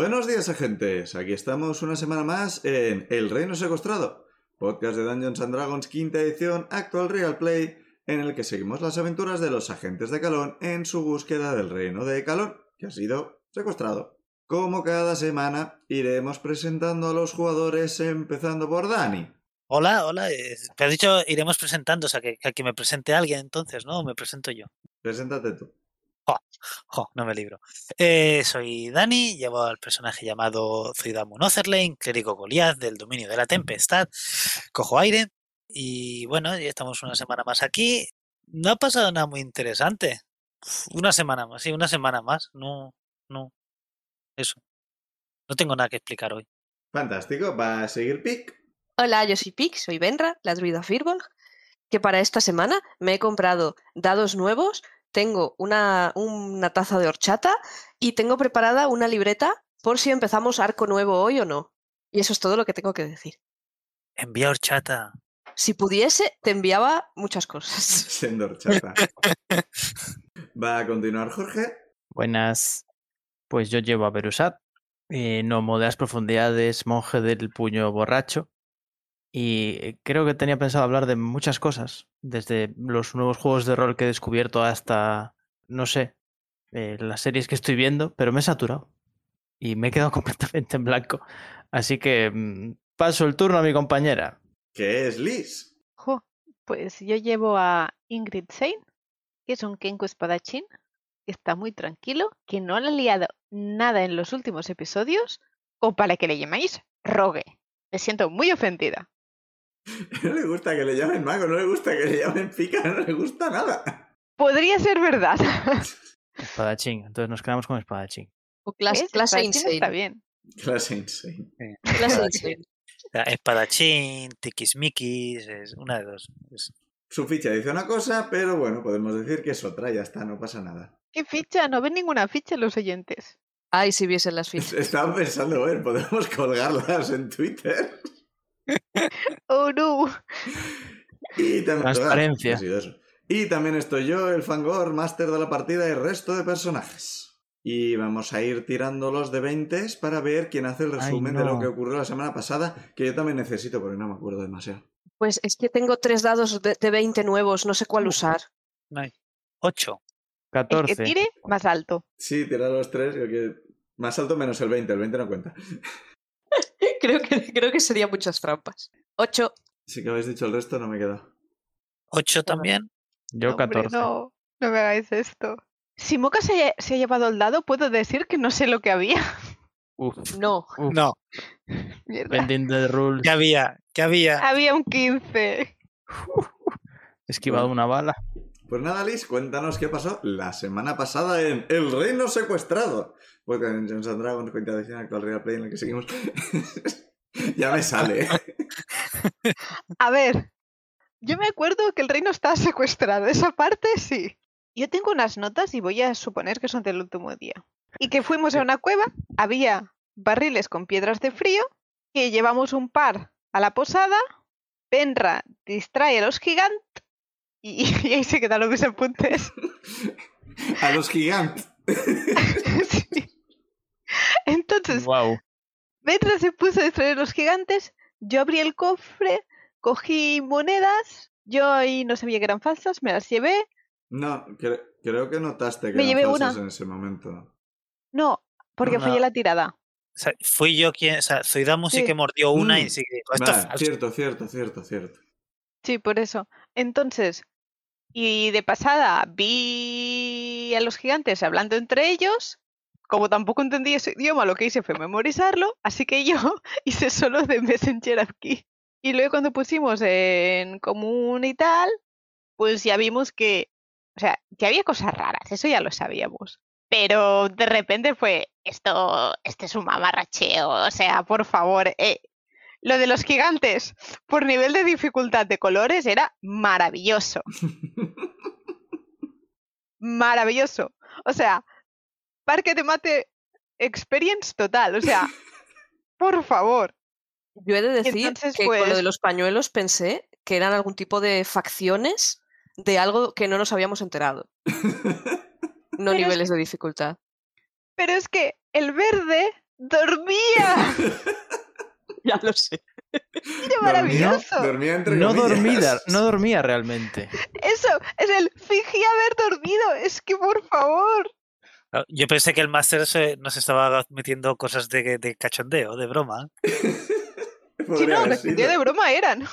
Buenos días, agentes. Aquí estamos una semana más en El Reino Secuestrado, podcast de Dungeons and Dragons quinta edición, actual Real Play, en el que seguimos las aventuras de los agentes de Calón en su búsqueda del reino de Calón, que ha sido secuestrado. Como cada semana, iremos presentando a los jugadores, empezando por Dani. Hola, hola. eh, Te has dicho iremos presentando, o sea, que, que me presente alguien entonces, ¿no? ¿O me presento yo? Preséntate tú. Jo, no me libro. Eh, soy Dani, llevo al personaje llamado Zuidamu Notherlane, clérigo Goliath del dominio de la tempestad. Cojo aire y bueno, ya estamos una semana más aquí. No ha pasado nada muy interesante. Una semana más, sí, una semana más. No, no. Eso. No tengo nada que explicar hoy. Fantástico. Va a seguir Pic. Hola, yo soy Pix, soy Benra, la druida Firbolg, que para esta semana me he comprado dados nuevos, tengo una, una taza de horchata y tengo preparada una libreta por si empezamos arco nuevo hoy o no. Y eso es todo lo que tengo que decir. Envía horchata. Si pudiese, te enviaba muchas cosas. Siendo horchata. Va a continuar Jorge. Buenas. Pues yo llevo a Berusat, eh, gnomo de las profundidades, monje del puño borracho. Y eh, creo que tenía pensado hablar de muchas cosas, desde los nuevos juegos de rol que he descubierto hasta, no sé, eh, las series que estoy viendo, pero me he saturado. Y me he quedado completamente en blanco. Así que mm, paso el turno a mi compañera. Que es Liz. Jo, pues yo llevo a Ingrid Sein, que es un Kenku espadachín, que está muy tranquilo, que no le ha liado nada en los últimos episodios, o para que le llamáis rogue. Me siento muy ofendida. No le gusta que le llamen mago, no le gusta que le llamen pica, no le gusta nada. Podría ser verdad. Espadachín. Entonces nos quedamos con espadachín. O clase, clase Espadachín Está insane. bien. Clase insane. Clase insane. Espadachín, tiquismiquis, es una de dos. Es- Su ficha dice una cosa, pero bueno, podemos decir que es otra, ya está, no pasa nada. ¿Qué ficha? No ven ninguna ficha los oyentes. Ay, si viesen las fichas. Estaba pensando, ver, podemos colgarlas en Twitter. Oh no. Y también, Transparencia. Y también estoy yo, el Fangor, máster de la partida y resto de personajes. Y vamos a ir tirando los de 20 para ver quién hace el Ay, resumen de lo que ocurrió la semana pasada, que yo también necesito porque no me acuerdo demasiado. Pues es que tengo tres dados de, de 20 nuevos, no sé cuál usar. no hay. Ocho. El 14. que tire más alto. Sí, tira los tres, que más alto menos el 20, el 20 no cuenta. creo, que, creo que sería muchas trampas. 8. Si que habéis dicho el resto, no me queda. Ocho también. Yo Hombre, 14. no, no me hagáis esto. Si Moca se, haya- se ha llevado el dado, puedo decir que no sé lo que había. Uf, No. uf. No. Mierda. Bending the rules. ¿Qué había? ¿Qué había? Había un 15. He esquivado una bala. Pues nada, Liz, cuéntanos qué pasó la semana pasada en El Reino Secuestrado. Porque en Dungeons and Dragons, cuenta edición actual Real Play en la que seguimos. ya me sale. A ver, yo me acuerdo que el reino está secuestrado. Esa parte sí. Yo tengo unas notas y voy a suponer que son del último día. Y que fuimos a una cueva, había barriles con piedras de frío, que llevamos un par a la posada, Benra distrae a los gigantes y, y ahí se quedan los apuntes. A los gigantes. Sí. Entonces, Wow. Se puso a distraer a los gigantes, yo abrí el cofre, cogí monedas, yo ahí no sabía que eran falsas, me las llevé. No, cre- creo que notaste que Me eran llevé falsas una. en ese momento. No, porque No. fallé la tirada. O sea, fui yo quien. O sea, Zuidamu sí Sí. que mordió una Mm. y sí que dijo, esto es Vale, falso. cierto, cierto, cierto, cierto. Sí, por eso. Entonces, y de pasada vi a los gigantes hablando entre ellos. Como tampoco entendí ese idioma, lo que hice fue memorizarlo, así que yo hice solo de Messenger aquí. Y luego cuando pusimos en común y tal, pues ya vimos que, o sea, que había cosas raras, eso ya lo sabíamos. Pero de repente fue, esto, este es un mamarracheo, o sea, por favor, eh, lo de los gigantes, por nivel de dificultad de colores, era maravilloso. Maravilloso. O sea, parque de mate experience total. O sea, por favor. Yo he de decir entonces, que con lo de pues- los pañuelos pensé que eran algún tipo de facciones de algo que no nos habíamos enterado. No Pero es niveles de dificultad. Pero es que el verde ¡Dormía! Ya lo sé. ¡Qué maravilloso! Dormía entre No dormía, no dormía realmente. Eso, es el fingí haber dormido. Es que por favor. Yo pensé que el máster se- nos estaba metiendo cosas de, de cachondeo, de broma. Si Podría no, de broma eran.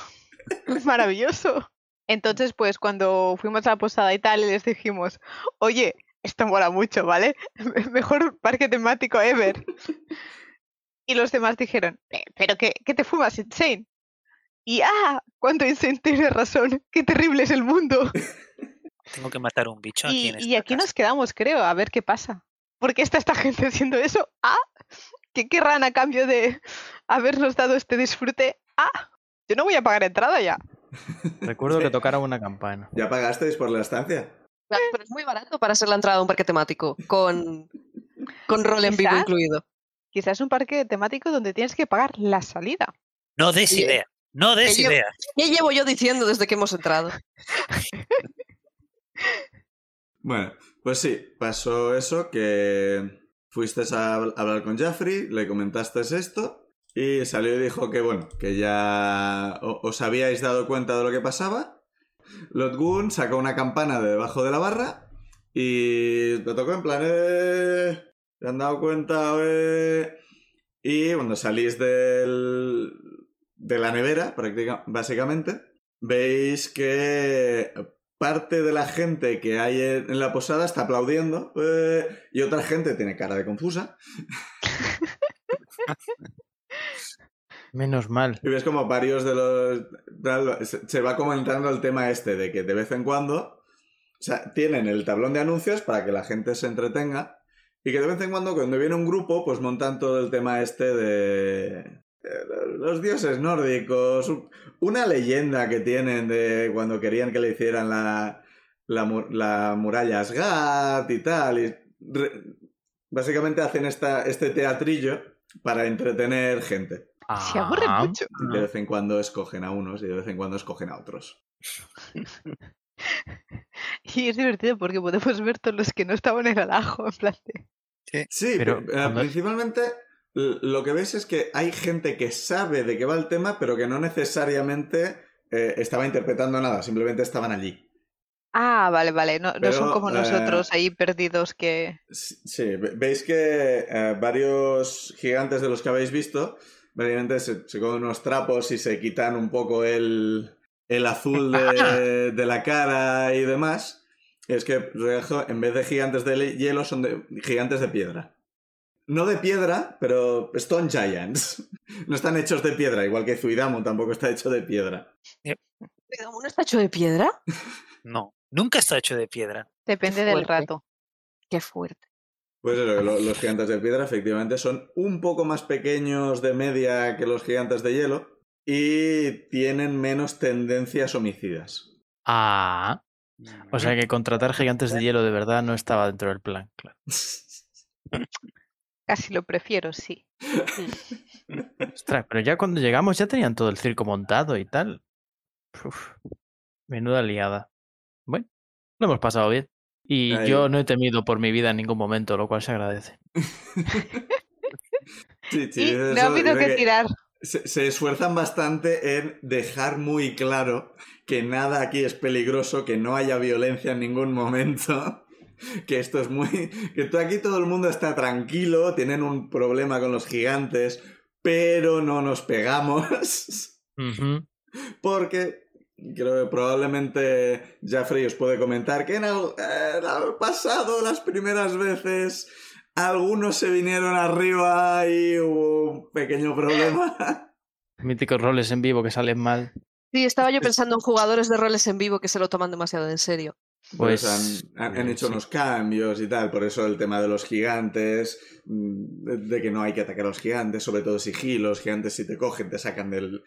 Maravilloso. Entonces, pues cuando fuimos a la posada y tal, les dijimos, oye, esto mola mucho, ¿vale? Mejor parque temático ever. Y los demás dijeron, "Eh, ¿pero qué, qué te fumas, Insane? Y ¡ah! ¿Cuánto Insane tiene razón? ¡Qué terrible es el mundo! Tengo que matar un bicho aquí Y, en y esta aquí casa. nos quedamos, creo, a ver qué pasa. ¿Por qué está esta gente haciendo eso? ¡Ah! ¿Qué querrán a cambio de habernos dado este disfrute? ¡Ah! Yo no voy a pagar entrada ya. Recuerdo que tocaron una campana. ¿Ya pagasteis por la estancia? Claro, pero es muy barato para ser la entrada a un parque temático, con, con rol en vivo incluido. Quizás un parque temático donde tienes que pagar la salida. No des idea. No des idea. ¿Qué llevo yo diciendo desde que hemos entrado? Bueno, pues sí, pasó eso que fuiste a hab- hablar con Jaffrey, le comentaste esto y salió y dijo que bueno, que ya os habíais dado cuenta de lo que pasaba. Lotgun sacó una campana de debajo de la barra y lo tocó en plan, "Eh, ¿Se han dado cuenta? eh?". Y cuando salís del, de la nevera, práctica- básicamente, veis que parte de la gente que hay en la posada está aplaudiendo eh, y otra gente tiene cara de confusa. Menos mal. Y ves como varios de los... Se se va comentando el tema este de que de vez en cuando... O sea, tienen el tablón de anuncios para que la gente se entretenga y que de vez en cuando cuando viene un grupo pues montan todo el tema este de... Los dioses nórdicos, una leyenda que tienen de cuando querían que le hicieran la, la, la muralla Asgard y tal. Y re- básicamente hacen esta, este teatrillo para entretener gente. Se aburren Ah, mucho. Y de vez en cuando escogen a unos y de vez en cuando escogen a otros. Y es divertido porque podemos ver todos los que no estaban en el ajo. En plan de- Sí, Pero pero, eh, cuando- principalmente lo que ves es que hay gente que sabe de qué va el tema, pero que no necesariamente eh, estaba interpretando nada, simplemente estaban allí. Ah, vale, vale. No, no son como eh, nosotros ahí perdidos que... Sí, ve- veis que eh, varios gigantes de los que habéis visto, básicamente se, se cogen unos trapos y se quitan un poco el, el azul de, de la cara y demás. Es que en vez de gigantes de hielo son de, gigantes de piedra. No de piedra, pero Stone Giants. No están hechos de piedra, igual que Zuidamu tampoco está hecho de piedra. ¿Uno está hecho de piedra? No, nunca está hecho de piedra. Depende Qué del rato. Qué fuerte. Pues eso, lo- los gigantes de piedra efectivamente son un poco más pequeños de media que los gigantes de hielo y tienen menos tendencias homicidas. Ah. O sea que contratar gigantes de hielo de verdad no estaba dentro del plan, claro. Casi lo prefiero, sí. Ostras, pero ya cuando llegamos ya tenían todo el circo montado y tal. Uf, menuda liada. Bueno, lo hemos pasado bien. Y Ahí. yo no he temido por mi vida en ningún momento, lo cual se agradece. Sí, sí, y eso no ha habido que tirar. Se, se esfuerzan bastante en dejar muy claro que nada aquí es peligroso, que no haya violencia en ningún momento, que esto es muy... que aquí todo el mundo está tranquilo, tienen un problema con los gigantes, pero no nos pegamos, porque creo que probablemente Jeffrey os puede comentar que en el, en el pasado, las primeras veces, algunos se vinieron arriba y hubo un pequeño problema. Míticos roles en vivo que salen mal. Sí, estaba yo pensando en jugadores de roles en vivo que se lo toman demasiado en serio. Pues, Pues, han, han- han eh, hecho sí. unos cambios y tal, por eso el tema de los gigantes, mm, de, que no hay que atacar a los gigantes, sobre todo sigilo, los gigantes si te cogen te sacan del,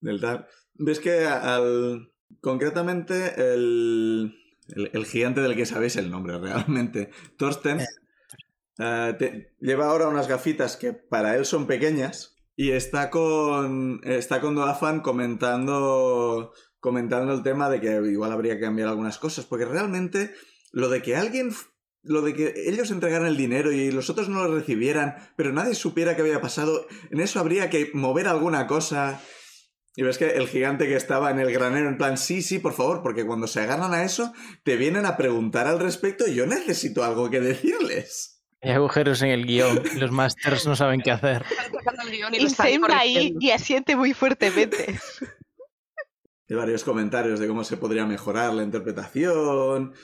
del tal. Ves que al... concretamente el, el, el gigante del que sabéis el nombre realmente, Thorsten, eh, te- lleva ahora unas gafitas que para él son pequeñas y está con, está con Doafan comentando comentando el tema de que igual habría que cambiar algunas cosas, porque realmente lo de que alguien lo de que ellos entregaran el dinero y los otros no lo recibieran, pero nadie supiera qué había pasado, en eso habría que mover alguna cosa. Y ves que el gigante que estaba en el granero, en plan, sí, sí, por favor, porque cuando se agarran a eso, te vienen a preguntar al respecto y yo necesito algo que decirles. Hay agujeros en el guion y los masters no saben qué hacer. Están sacando el guion y lo están Insane va ahí y asiente muy fuertemente. Hay varios comentarios de cómo se podría mejorar la interpretación.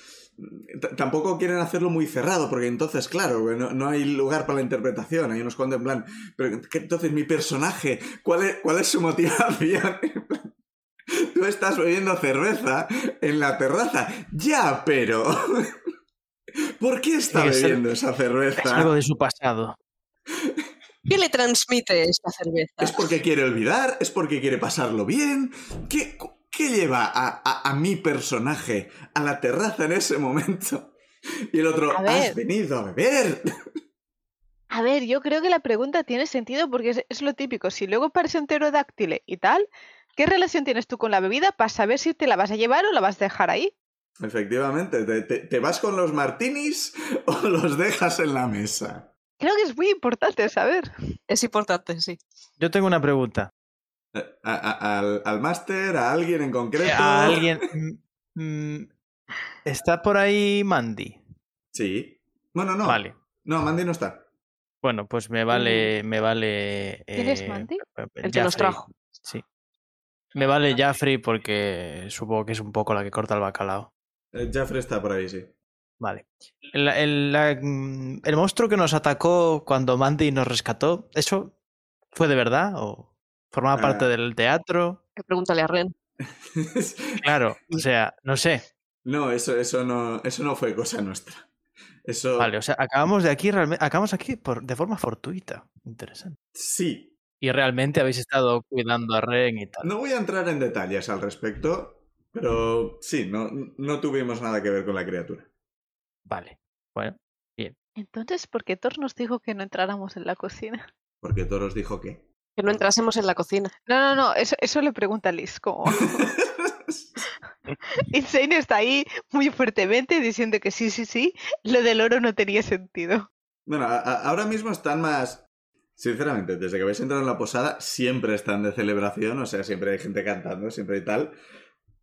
T- Tampoco quieren hacerlo muy cerrado, porque entonces, claro, no, no hay lugar para la interpretación. Hay unos cuantos en plan, pero ¿qué- entonces mi personaje, ¿cuál es, cuál es su motivación? Tú estás bebiendo cerveza en la terraza. Ya, pero... ¿Por qué está bebiendo esa Es cerveza? algo de su pasado. ¿Qué le transmite esta cerveza? ¿Es porque quiere olvidar? ¿Es porque quiere pasarlo bien? ¿Qué, qué lleva a, a- a mi personaje a la terraza en ese momento? Y el otro, has venido a beber. A ver, yo creo que la pregunta tiene sentido porque es, es lo típico. Si luego parece un pterodáctile y tal, ¿qué relación tienes tú con la bebida para saber si te la vas a llevar o la vas a dejar ahí? Efectivamente, ¿te, te- te vas con los martinis o los dejas en la mesa? Creo que es muy importante saber. Es importante, sí. Yo tengo una pregunta. Eh, a- a- al, al máster, a alguien en concreto. ¿A alguien. mm, mm, ¿Está por ahí Mandy? Sí. Bueno, no. Vale. No, Mandy no está. Bueno, pues me vale. Me vale. ¿Quién es eh, Mandy? El que nos trajo. Sí. Me vale Jaffrey porque supongo que es un poco la que corta el bacalao. Eh, Jaffrey está por ahí, sí. Vale. El, el- la- mm, el monstruo que nos atacó cuando Mandy nos rescató, ¿eso fue de verdad? ¿O formaba parte Ah. del teatro? Que Pregúntale a Ren. Claro, o sea, no sé. no, eso, eso no, eso no fue cosa nuestra. Eso. Vale, o sea, acabamos de aquí realmente, acabamos aquí por, de forma fortuita. Interesante. Sí, Y realmente habéis estado cuidando a Ren y tal. No voy a entrar en detalles al respecto, pero sí, no, no tuvimos nada que ver con la criatura. Vale. Bueno, Entonces, ¿por qué Thor nos dijo que no entráramos en la cocina? Porque Toros dijo que. Que no entrásemos en la cocina. No, no, no, eso, eso le pregunta a Liz. Como... Insane está ahí muy fuertemente diciendo que sí, sí, sí, lo del oro no tenía sentido. bueno, a- a- ahora mismo están más. Sinceramente, desde que habéis entrado en la posada, siempre están de celebración, o sea, siempre hay gente cantando, siempre hay tal.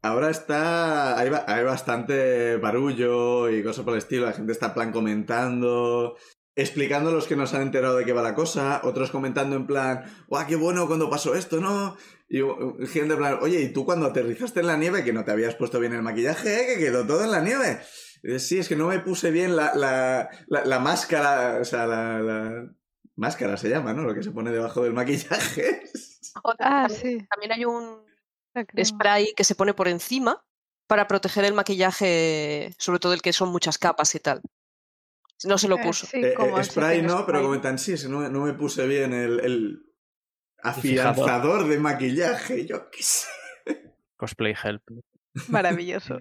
Ahora está. Hay, hay bastante barullo y cosas por el estilo. La gente está en plan comentando, explicando a los que no se han enterado de qué va la cosa, otros comentando en plan, ¡guau, qué bueno cuando pasó esto, ¿no? Y gente en plan, oye, ¿y tú cuando aterrizaste en la nieve que no te habías puesto bien el maquillaje, eh? que quedó todo en la nieve? Y sí, es que no me puse bien la, la, la, la máscara, o sea, la, la- Máscara se llama, ¿no? Lo que se pone debajo del maquillaje. Ah, también, sí. también hay un crema. spray que se pone por encima para proteger el maquillaje, sobre todo el que son muchas capas y tal. No se lo Eh, puso. sí, Eh, como eh, spray no, pero comentan, sí, no, no me puse bien el, el afianzador de maquillaje, yo qué sé. cosplay help. Maravilloso.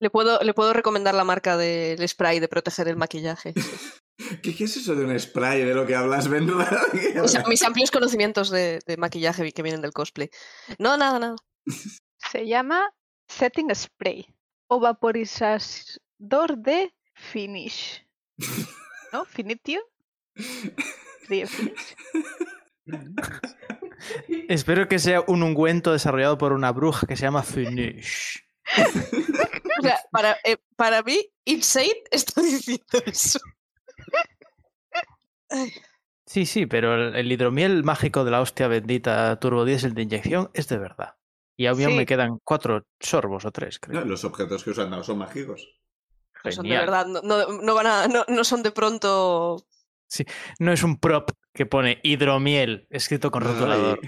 Le puedo, le puedo recomendar la marca del spray de proteger el maquillaje. ¿Qué, qué es eso de un spray de lo que hablas? ¿Qué Mis, amplios conocimientos de, de maquillaje que vienen del cosplay. No, nada, nada. Se llama Setting Spray o vaporizador de Finish. ¿No? Finitio. Espero que sea un ungüento desarrollado por una bruja que se llama Finish. O sea, para, eh, para mí, Insane está diciendo eso. Sí, sí, pero el, el hidromiel mágico de la hostia bendita turbodiesel de inyección es de verdad. Y aún Sí. me quedan cuatro sorbos o tres, creo. No, los objetos que usan no son mágicos. No son de verdad, no, no- no van a, no, no son de pronto. No es un prop que pone hidromiel escrito con rotulador.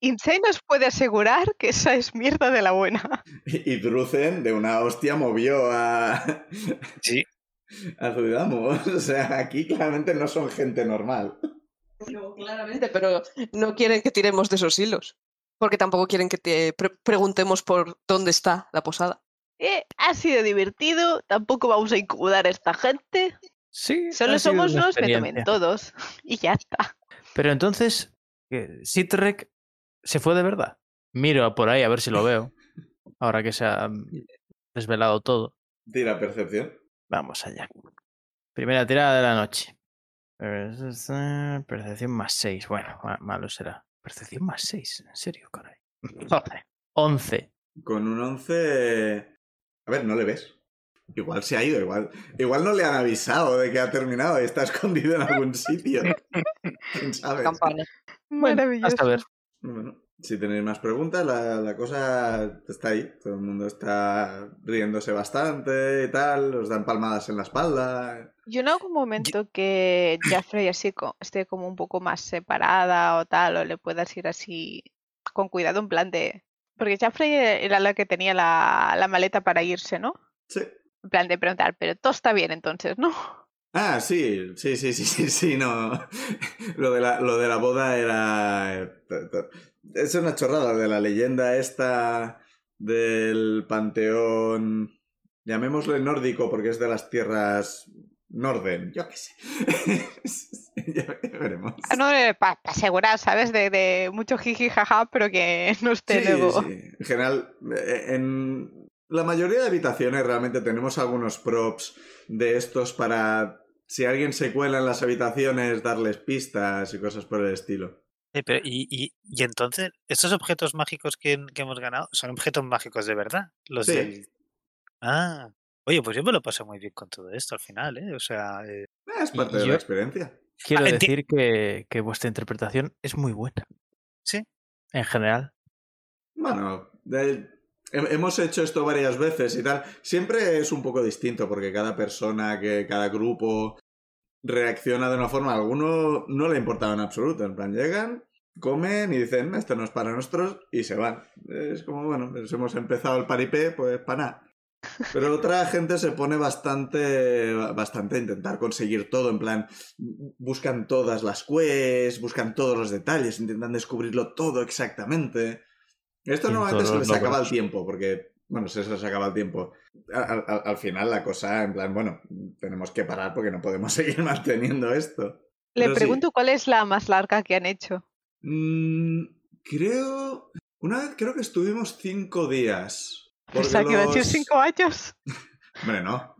Insane nos puede asegurar que esa es mierda de la buena. Y, Druzen de una hostia movió a. Sí. A Zuidamo. O sea, aquí claramente no son gente normal. claramente, pero no quieren que tiremos de esos hilos. Porque tampoco quieren que te pre- preguntemos por dónde está la posada. Eh, ha sido divertido, tampoco vamos a incomodar a esta gente. Sí, Solo somos una unos experiencia. fenomentodos. Y ya está. Pero entonces. Sitrek se fue de verdad. Miro por ahí a ver si lo veo. Ahora que se ha mm, desvelado todo. Tira percepción. Vamos allá. Primera tirada de la noche. Percepción más 6. Bueno, ma- malo será. Percepción más 6. En serio, caray. 11. Con un 11... A ver, no le ves. Igual se ha ido, igual, igual no le han avisado de que ha terminado y está escondido en algún sitio. ¿Quién sabe? Campana. Maravilloso. hasta ver. Bueno, si tenéis más preguntas, la, la cosa está ahí. Todo el mundo está riéndose bastante y tal, os dan palmadas en la espalda. Yo en algún momento que Jaffrey así esté como un poco más separada o tal, o le puedas ir así con cuidado, en plan de... Porque Jaffrey era la que tenía la, la maleta para irse, ¿no? Sí. En plan de preguntar, pero todo está bien entonces, ¿no? Ah, sí, sí, sí, sí, sí, sí, no. Lo de la, lo de la boda era... eh, Es una chorrada de la leyenda esta del panteón, llamémosle nórdico porque es de las tierras Norden, yo qué sé. ya veremos. Ah, No, para asegurar, ¿sabes? De, de mucho jiji jaja, pero que no esté Sí, luego. sí. En general, eh, en la mayoría de habitaciones realmente tenemos algunos props de estos para si alguien se cuela en las habitaciones, darles pistas y cosas por el estilo. Eh, pero, y, y, y entonces, ¿estos objetos mágicos que, que hemos ganado son objetos mágicos de verdad? Los Sí. del... Ah, oye, pues yo me lo pasé muy bien con todo esto al final, ¿eh? O sea, eh, Eh, Es parte y de yo- la experiencia. Quiero Ah, enti- decir que, que vuestra interpretación es muy buena. Sí. En general. Bueno, de- he- hemos hecho esto varias veces y tal. Siempre es un poco distinto porque cada persona, que cada grupo reacciona de una forma. A alguno no le importaba en absoluto. En plan, llegan, comen y dicen, esto no es para nosotros y se van. Es como, bueno, pues hemos empezado el paripé, pues para nada. Pero otra gente se pone bastante, bastante a intentar conseguir todo, en plan, buscan todas las quests, buscan todos los detalles, intentan descubrirlo todo exactamente. Esto normalmente se les acaba el tiempo, porque, bueno, se les acaba el tiempo. Al, al- al final la cosa, en plan, bueno, tenemos que parar porque no podemos seguir manteniendo esto. Le Pero sí. pregunto cuál es la más larga que han hecho. Mm, creo. Una vez creo que estuvimos cinco días. Pensaba que iba a decir cinco años. Hombre, no.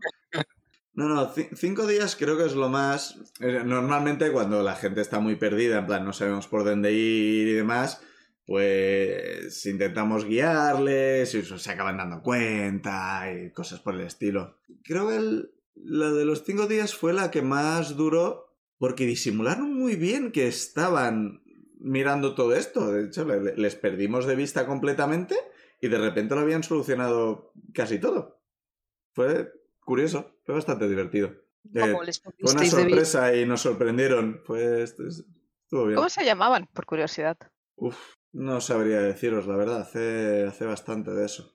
No, no, ci- cinco días creo que es lo más. eh, Normalmente cuando la gente está muy perdida, en plan, no sabemos por dónde ir y demás, pues intentamos guiarles y se acaban dando cuenta y cosas por el estilo. Creo que el- la de los cinco días fue la que más duró porque disimularon muy bien que estaban mirando todo esto. De hecho, le- le- les perdimos de vista completamente y de repente lo habían solucionado casi todo. Fue curioso, fue bastante divertido. Eh, ¿Cómo les fue una sorpresa y nos sorprendieron. Pues estuvo bien. ¿Cómo se llamaban? Por curiosidad. Uf, no sabría deciros, la verdad. Hace, hace bastante de eso.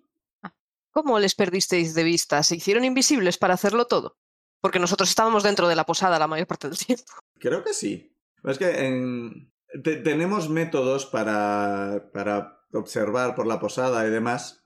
¿Cómo les perdisteis de vista? ¿Se hicieron invisibles para hacerlo todo? Porque nosotros estábamos dentro de la posada la mayor parte del tiempo. Creo que sí. Es que en- te- tenemos métodos para, para observar por la posada y demás.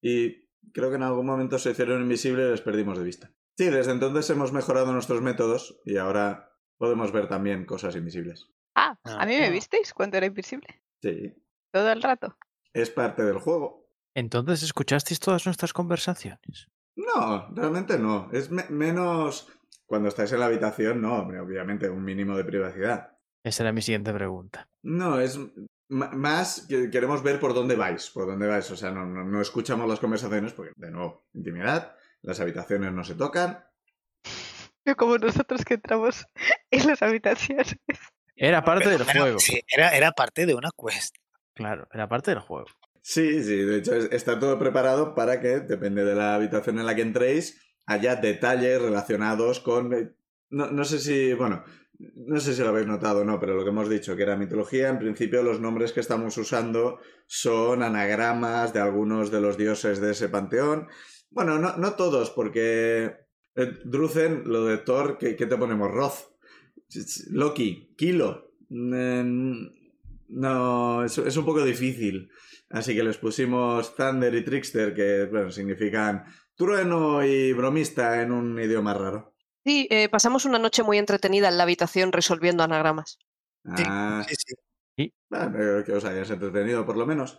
Y creo que en algún momento se hicieron invisibles y les perdimos de vista. Sí, desde entonces hemos mejorado nuestros métodos y ahora podemos ver también cosas invisibles. Ah, ¿a mí me Ah. visteis cuando era invisible? Sí, Todo el rato. es parte del juego. Entonces, ¿escuchasteis todas nuestras conversaciones? No, realmente no. Es me- menos cuando estáis en la habitación, no, hombre, obviamente un mínimo de privacidad. Esa era mi siguiente pregunta. No, es más que queremos ver por dónde vais, por dónde vais. O sea, no, no, no escuchamos las conversaciones porque, de nuevo, intimidad, las habitaciones no se tocan. Como nosotros que entramos en las habitaciones. Era parte del Bueno, juego. sí, era, era parte de una quest. Claro, era parte del juego. Sí, sí, de hecho es- está todo preparado para que, depende de la habitación en la que entréis, haya detalles relacionados con... eh, No, no sé si, bueno, no sé si lo habéis notado o no, pero lo que hemos dicho, que era mitología, en principio los nombres que estamos usando son anagramas de algunos de los dioses de ese panteón. Bueno, no, no todos, porque eh, lo de Thor, ¿qué, qué te ponemos? Roth, Loki, Kilo. Mm, No, es, es un poco difícil. Así que les pusimos Thunder y Trickster, que bueno, significan trueno y bromista en un idioma raro. Sí, eh, pasamos una noche muy entretenida en la habitación resolviendo anagramas. Sí, Ah, sí, sí. bueno, que os hayáis entretenido por lo menos.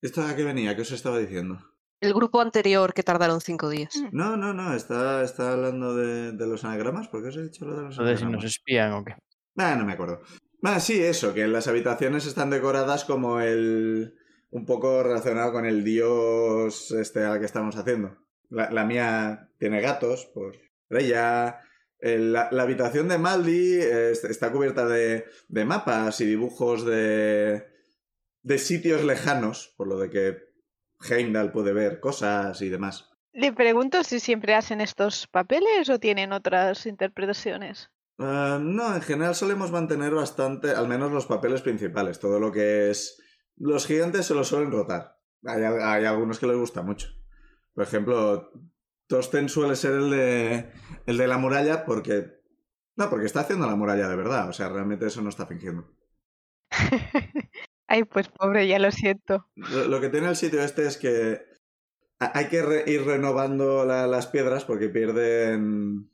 ¿Esto a qué venía? ¿Qué os estaba diciendo? El grupo anterior que tardaron cinco días. Mm. No, no, no, está, está hablando de, de los anagramas. ¿Por qué os he dicho lo de los sé si nos anagramas? espían o qué. Ah, no me acuerdo. Ah, sí, eso, que las habitaciones están decoradas como el... un poco relacionado con el dios este al que estamos haciendo. La, la mía tiene gatos, por ella. El- La, la habitación de Maldi eh, est- está cubierta de, de mapas y dibujos de, de sitios lejanos, por lo de que Heimdall puede ver cosas y demás. Le pregunto si siempre hacen estos papeles o tienen otras interpretaciones. Eh, no, en general solemos mantener bastante, al menos los papeles principales. Todo lo que es. Los gigantes se lo suelen rotar. Hay, hay algunos que les gusta mucho. Por ejemplo, Torsten suele ser el de. el de la muralla porque. No, porque está haciendo la muralla de verdad. O sea, realmente eso no está fingiendo. Ay, pues pobre, ya lo siento. Lo, lo que tiene el sitio este es que. ha- Hay que re- ir renovando la- las piedras porque pierden.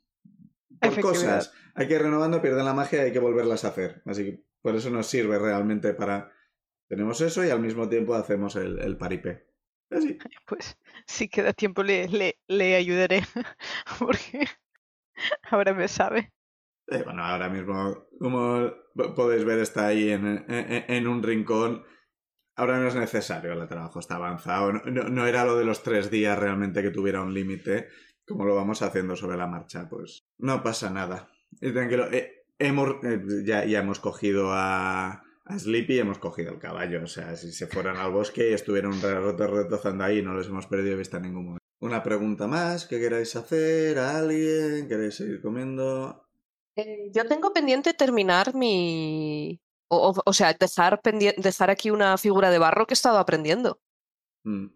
Por cosas. Hay que ir renovando, pierden la magia y hay que volverlas a hacer. Así que por eso nos sirve realmente para. Tenemos eso y al mismo tiempo hacemos el, el paripé. Así. Pues si queda tiempo le, le, le ayudaré. Porque ahora me sabe. Eh, bueno, ahora mismo, como podéis ver, está ahí en, en- en un rincón. Ahora no es necesario, el trabajo está avanzado. No, no- no era lo de los tres días realmente que tuviera un límite, como lo vamos haciendo sobre la marcha, pues no pasa nada. Y tranquilo, eh, hemos, eh, ya, ya hemos cogido a, a Sleepy y hemos cogido el caballo. O sea, si se fueran al bosque y estuvieran un rato retozando ahí, no los hemos perdido de vista en ningún momento. Una pregunta más que queráis hacer a alguien, queréis seguir comiendo. Eh, yo tengo pendiente terminar mi... O, o- o sea, dejar, pendien- dejar aquí una figura de barro que he estado aprendiendo. Mm.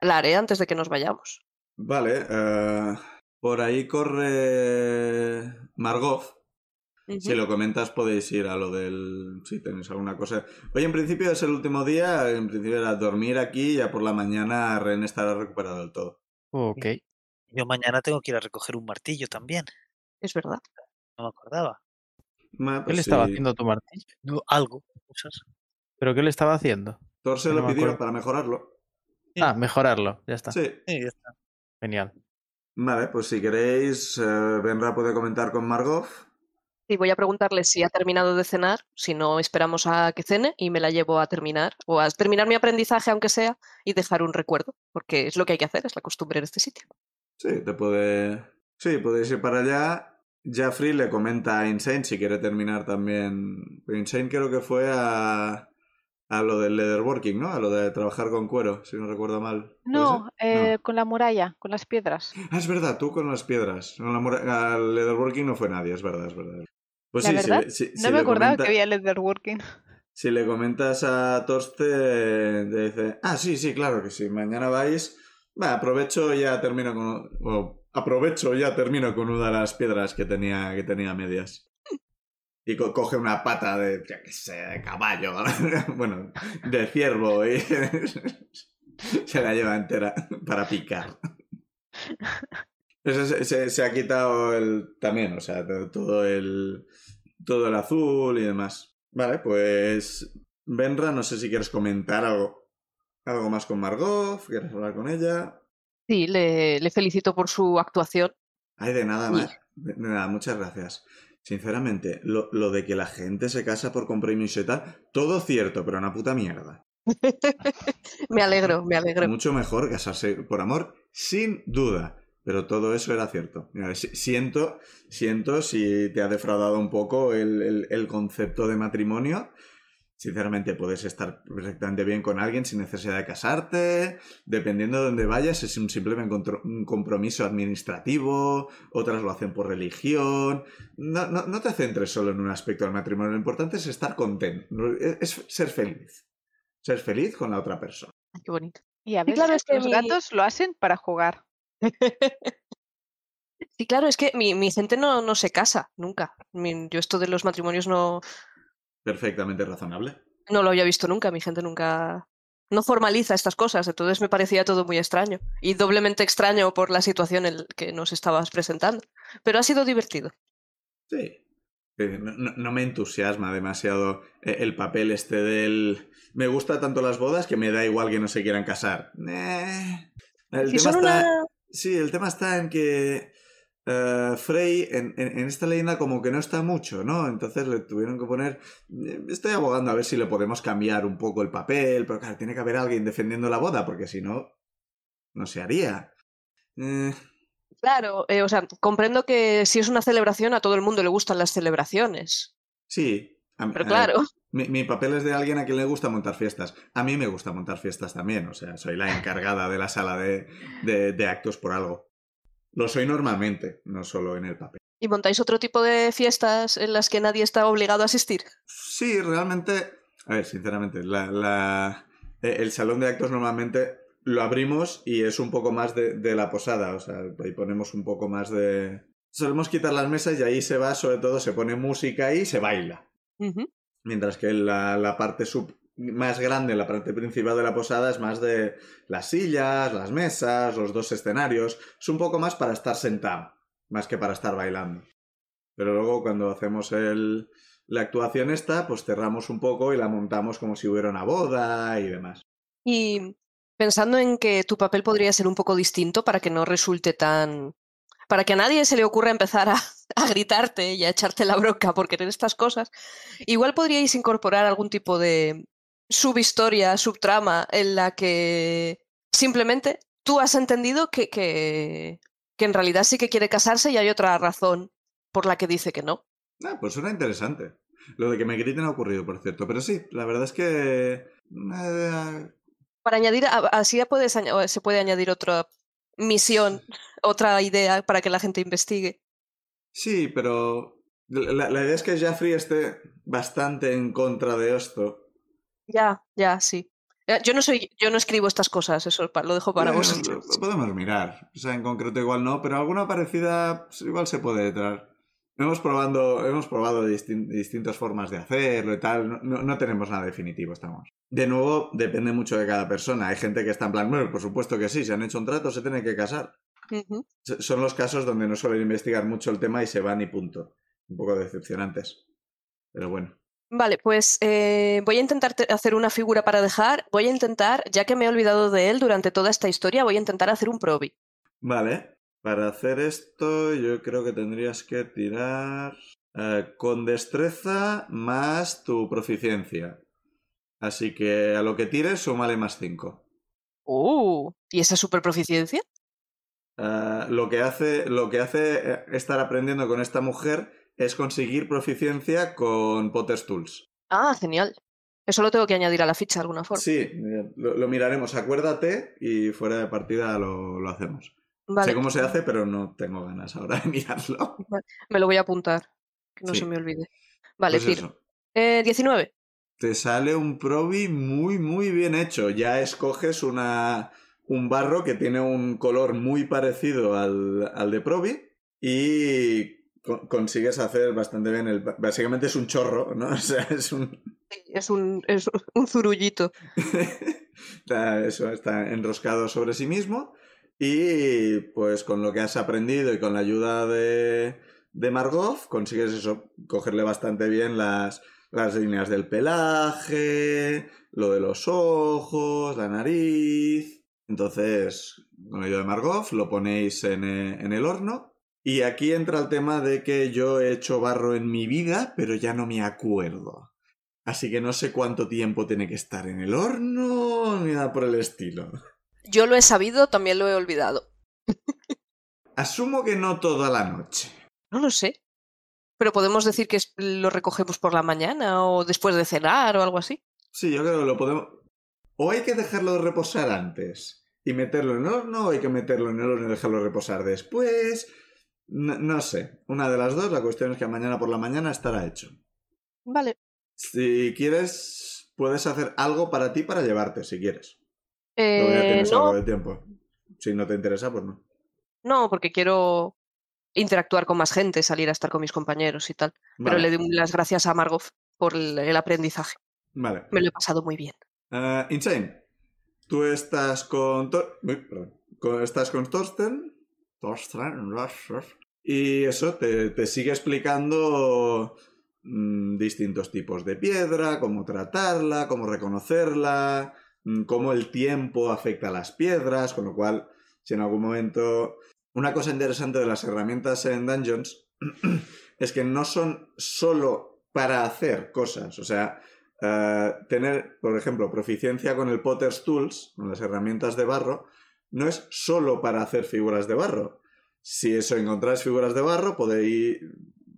La haré antes de que nos vayamos. Vale, eh, por ahí corre Margot. Si lo comentas podéis ir a lo del... Si tenéis alguna cosa. Hoy en principio es el último día, en principio era dormir aquí y ya por la mañana Ren estará recuperado del todo. Ok. Yo mañana tengo que ir a recoger un martillo también. Es verdad. No me acordaba. Ma, ¿Qué pues le estaba haciendo tu martillo? No, algo. Cosas. ¿Pero qué le estaba haciendo? Thor se No lo me pidió para mejorarlo. Sí. Ah, mejorarlo. Ya está. Sí. Sí, ya está. Genial. Vale, pues si queréis, eh, Benra puede comentar con Margot. Y voy a preguntarle si ha terminado de cenar, si no esperamos a que cene y me la llevo a terminar, o a terminar mi aprendizaje aunque sea, y dejar un recuerdo, porque es lo que hay que hacer, es la costumbre en este sitio. Sí, te puede... Sí, podéis ir para allá. Jaffrey le comenta a Insane si quiere terminar también... Insane creo que fue a... A lo del leatherworking, ¿no? A lo de trabajar con cuero, si no recuerdo mal. ¿Puede No, eh, con la muralla, con las piedras. Ah, es verdad, tú con las piedras. No, la al leatherworking no fue nadie, es verdad, es verdad. Pues La sí, verdad, le- si- si No me acordaba comenta- que había leatherworking. Si le comentas a Torste, te dice, ah, sí, sí, claro que sí, mañana vais, va, aprovecho ya termino con, aprovecho ya termino con una de las piedras que tenía, que tenía medias. Y co- coge una pata de, qué sé, de caballo, bueno, de ciervo y se la lleva entera para picar. Eso se, se- se ha quitado el también, o sea, to- todo el todo el azul y demás. Vale, pues Benra, no sé si quieres comentar algo algo más con Margot, quieres hablar con ella. Sí, le, le felicito por su actuación. Ay, de nada Sí. más. De nada, muchas gracias. Sinceramente, lo, lo de que la gente se casa por compromiso y tal, todo cierto, pero una puta mierda. me alegro, me alegro. Mucho mejor casarse por amor, sin duda. Pero todo eso era cierto. Mira, siento, siento si te ha defraudado un poco el, el- el concepto de matrimonio. Sinceramente, puedes estar perfectamente bien con alguien sin necesidad de casarte. Dependiendo de dónde vayas, es un simple un compromiso administrativo. Otras lo hacen por religión. No, no, no te centres solo en un aspecto del matrimonio. Lo importante es estar contento. Es, es ser feliz. Ser feliz con la otra persona. Ay, Qué bonito. Y a Sí, veces claro, es que los mi- gatos lo hacen para jugar. Sí, claro, es que mi, mi gente no, no se casa, nunca. Mi- yo esto de los matrimonios no, Perfectamente razonable. no lo había visto nunca, mi gente nunca... No formaliza estas cosas, entonces me parecía todo muy extraño. Y doblemente extraño por la situación en que nos estabas presentando. Pero ha sido divertido. Sí. Eh, No, me entusiasma demasiado eh, el papel este del... Me gusta tanto las bodas que me da igual que no se quieran casar. Eh, El Si tema está... una... Sí, el tema está en que eh, Frey en, en- en esta leyenda como que no está mucho, ¿no? Entonces le tuvieron que poner... eh, Estoy abogando a ver si le podemos cambiar un poco el papel, pero claro, tiene que haber alguien defendiendo la boda, porque si no, no se haría. Eh, Claro, eh, o sea, comprendo que si es una celebración a todo el mundo le gustan las celebraciones. sí. a- Pero a- claro, Mi, mi papel es de alguien a quien le gusta montar fiestas. A mí me gusta montar fiestas también, o sea, soy la encargada de la sala de, de- de actos por algo. Lo soy normalmente, no solo en el papel. ¿y montáis otro tipo de fiestas en las que nadie está obligado a asistir? Sí, realmente. A ver, sinceramente, la, la- eh, el salón de actos normalmente lo abrimos y es un poco más de, de la posada. O sea, ahí ponemos un poco más de. Solemos quitar las mesas y ahí se va, sobre todo, se pone música y se baila. Mientras que la, la parte sub más grande, la parte principal de la posada es más de las sillas, las mesas, los dos escenarios. Es un poco más para estar sentado, más que para estar bailando. Pero luego cuando hacemos el, la actuación esta, pues cerramos un poco y la montamos como si hubiera una boda y demás. Y pensando en que tu papel podría ser un poco distinto para que no resulte tan... para que a nadie se le ocurra empezar a, a gritarte y a echarte la bronca por querer estas cosas, igual podríais incorporar algún tipo de subhistoria, subtrama en la que simplemente tú has entendido que, que, que en realidad sí que quiere casarse y hay otra razón por la que dice que no. Ah, pues suena interesante. Lo de que me griten ha ocurrido, por cierto. Pero sí, la verdad es que... Para añadir, así ya puedes se puede añadir otra misión, otra idea para que la gente investigue. Sí, pero la, la idea es que Jaffrey esté bastante en contra de esto. Ya, ya, sí. Eh, Yo no soy, yo no escribo estas cosas, eso lo dejo para Bueno, vosotros. lo, lo podemos mirar. O sea, en concreto igual no, pero alguna parecida igual se puede traer. Hemos, probando, hemos probado distin- distintas formas de hacerlo y tal. No, tenemos nada definitivo, estamos. De nuevo, depende mucho de cada persona. Hay gente que está en plan, bueno, por supuesto que sí, se han hecho un trato, se tienen que casar. Ujú. S- Son los casos donde no suelen investigar mucho el tema y se van y punto. Un poco decepcionantes. Pero bueno. Vale, pues eh, voy a intentar te- hacer una figura para dejar. Voy a intentar, ya que me he olvidado de él durante toda esta historia, voy a intentar hacer un probi. Vale. Para hacer esto, yo creo que tendrías que tirar eh, con destreza más tu proficiencia. Así que a lo que tires, súmale más 5. Uh, ¿y esa super proficiencia? lo, que hace, lo que hace eh, estar aprendiendo con esta mujer es conseguir proficiencia con Potter's Tools. Ah, genial. Eso lo tengo que añadir a la ficha de alguna forma. Sí, eh, lo, lo miraremos. Acuérdate y fuera de partida lo, lo hacemos. Vale, Sé cómo se hace, pero no tengo ganas ahora de mirarlo. me lo voy a apuntar, que no Sí. se me olvide. Vale, Pues tiro. eso. Eh, 19. Te sale un probi muy, muy bien hecho. Ya escoges una, un barro que tiene un color muy parecido al, al de probi y consigues hacer bastante bien el... Básicamente es un chorro, ¿no? O sea, es un... Es un, es un zurullito. Está- eso está enroscado sobre sí mismo y pues con lo que has aprendido y con la ayuda de, de Margot consigues eso, cogerle bastante bien las, las líneas del pelaje, lo de los ojos, la nariz. Entonces, con la ayuda de Margot lo ponéis en, eh, en el horno. Y aquí entra el tema de que yo he hecho barro en mi vida, pero ya no me acuerdo. Así que no sé cuánto tiempo tiene que estar en el horno ni nada por el estilo. Yo lo he sabido, también lo he olvidado. Asumo que no toda la noche. No lo sé. Pero podemos decir que lo recogemos por la mañana o después de cenar o algo así. Sí, yo creo que lo podemos... O hay que dejarlo reposar antes y meterlo en el horno, o hay que meterlo en el horno y dejarlo reposar después. No, no sé. Una de las dos, la cuestión es que mañana por la mañana estará hecho. Vale. Si quieres, puedes hacer algo para ti para llevarte, si quieres. Luego ya Eh, tienes algo no, de tiempo. Si no te interesa, pues no. no, porque quiero interactuar con más gente, salir a estar con mis compañeros y tal. Pero le doy las gracias a Margot por el, el aprendizaje. vale. Me lo he pasado muy bien. Ah, Insane, tú estás con, Tor- uy, perdón. Con- estás con Thorsten. Y eso te, te sigue explicando mm, distintos tipos de piedra, cómo tratarla, cómo reconocerla, mm, cómo el tiempo afecta a las piedras, con lo cual si en algún momento... Una cosa interesante de las herramientas en Dungeons es que no son solo para hacer cosas. O sea, eh, tener, por ejemplo, proficiencia con el Potter's Tools, con las herramientas de barro, no es solo para hacer figuras de barro. Si eso encontráis figuras de barro, podéis,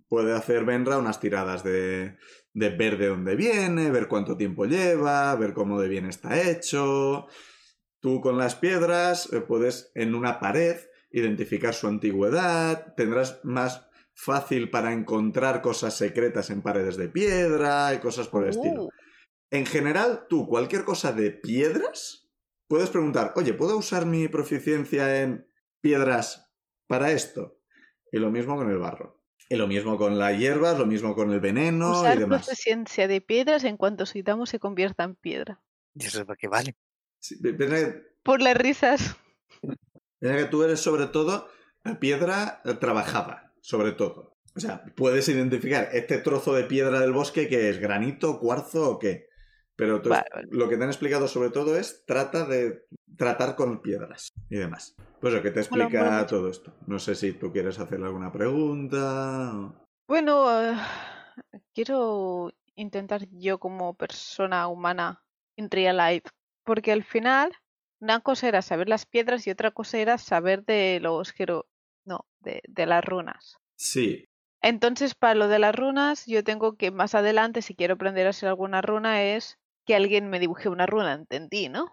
puede hacer Benra unas tiradas de, de ver de dónde viene, ver cuánto tiempo lleva, ver cómo de bien está hecho. Tú con las piedras eh, puedes en una pared identificar su antigüedad, tendrás más fácil para encontrar cosas secretas en paredes de piedra y cosas por el estilo. Uh, En general, tú, cualquier cosa de piedras, puedes preguntar, oye, ¿puedo usar mi proficiencia en piedras para esto? Y lo mismo con el barro. Y lo mismo con las hierbas, lo mismo con el veneno Usar y demás. proficiencia de piedras en cuanto su ítem se convierta en piedra. ¿Y eso para qué vale? Sí, que, Por las risas. piensa que tú eres sobre todo piedra eh, trabajada, sobre todo. O sea, puedes identificar este trozo de piedra del bosque que es granito, cuarzo o qué. Pero tú- Vale, vale. lo que te han explicado sobre todo es trata de tratar con piedras y demás. Pues lo que te explica todo esto. No sé si tú quieres hacerle alguna pregunta. o- Bueno, eh, quiero intentar yo como persona humana en real life, porque al final una cosa era saber las piedras y otra cosa era saber de los jero... no, de, de las runas. Sí, Entonces, para lo de las runas, yo tengo que más adelante, si quiero aprender a hacer alguna runa, es que alguien me dibuje una runa, entendí, ¿no?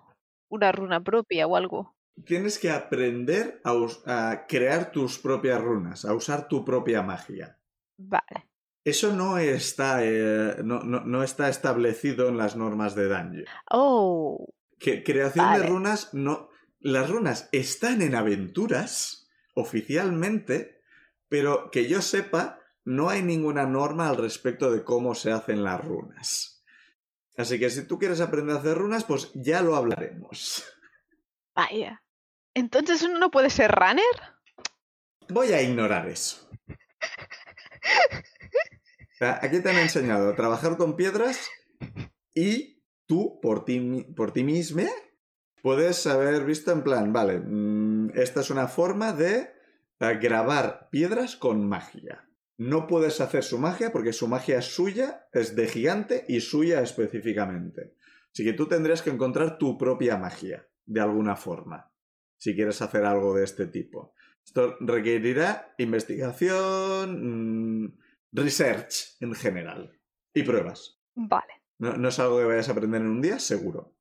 Una runa propia o algo. tienes que aprender a, crear tus propias runas, a usar tu propia magia. Vale. Eso no está, eh, no, no- no está establecido en las normas de Dungeon. Oh, Que creación de runas no. Las runas están en aventuras oficialmente, pero que yo sepa, no hay ninguna norma al respecto de cómo se hacen las runas. Así que si tú quieres aprender a hacer runas, pues ya lo hablaremos. vaya. Entonces uno no puede ser runner. Voy a ignorar eso. O sea, Aquí te han enseñado a trabajar con piedras y tú, por ti, por ti misma, puedes haber visto en plan, vale, mm, esta es una forma de eh, grabar piedras con magia. No puedes hacer su magia porque su magia es suya, es de gigante y suya específicamente. Así que tú tendrías que encontrar tu propia magia, de alguna forma, si quieres hacer algo de este tipo. Esto requerirá investigación, mm, research en general y pruebas. Vale. No, no es algo que vayas a aprender en un día, seguro.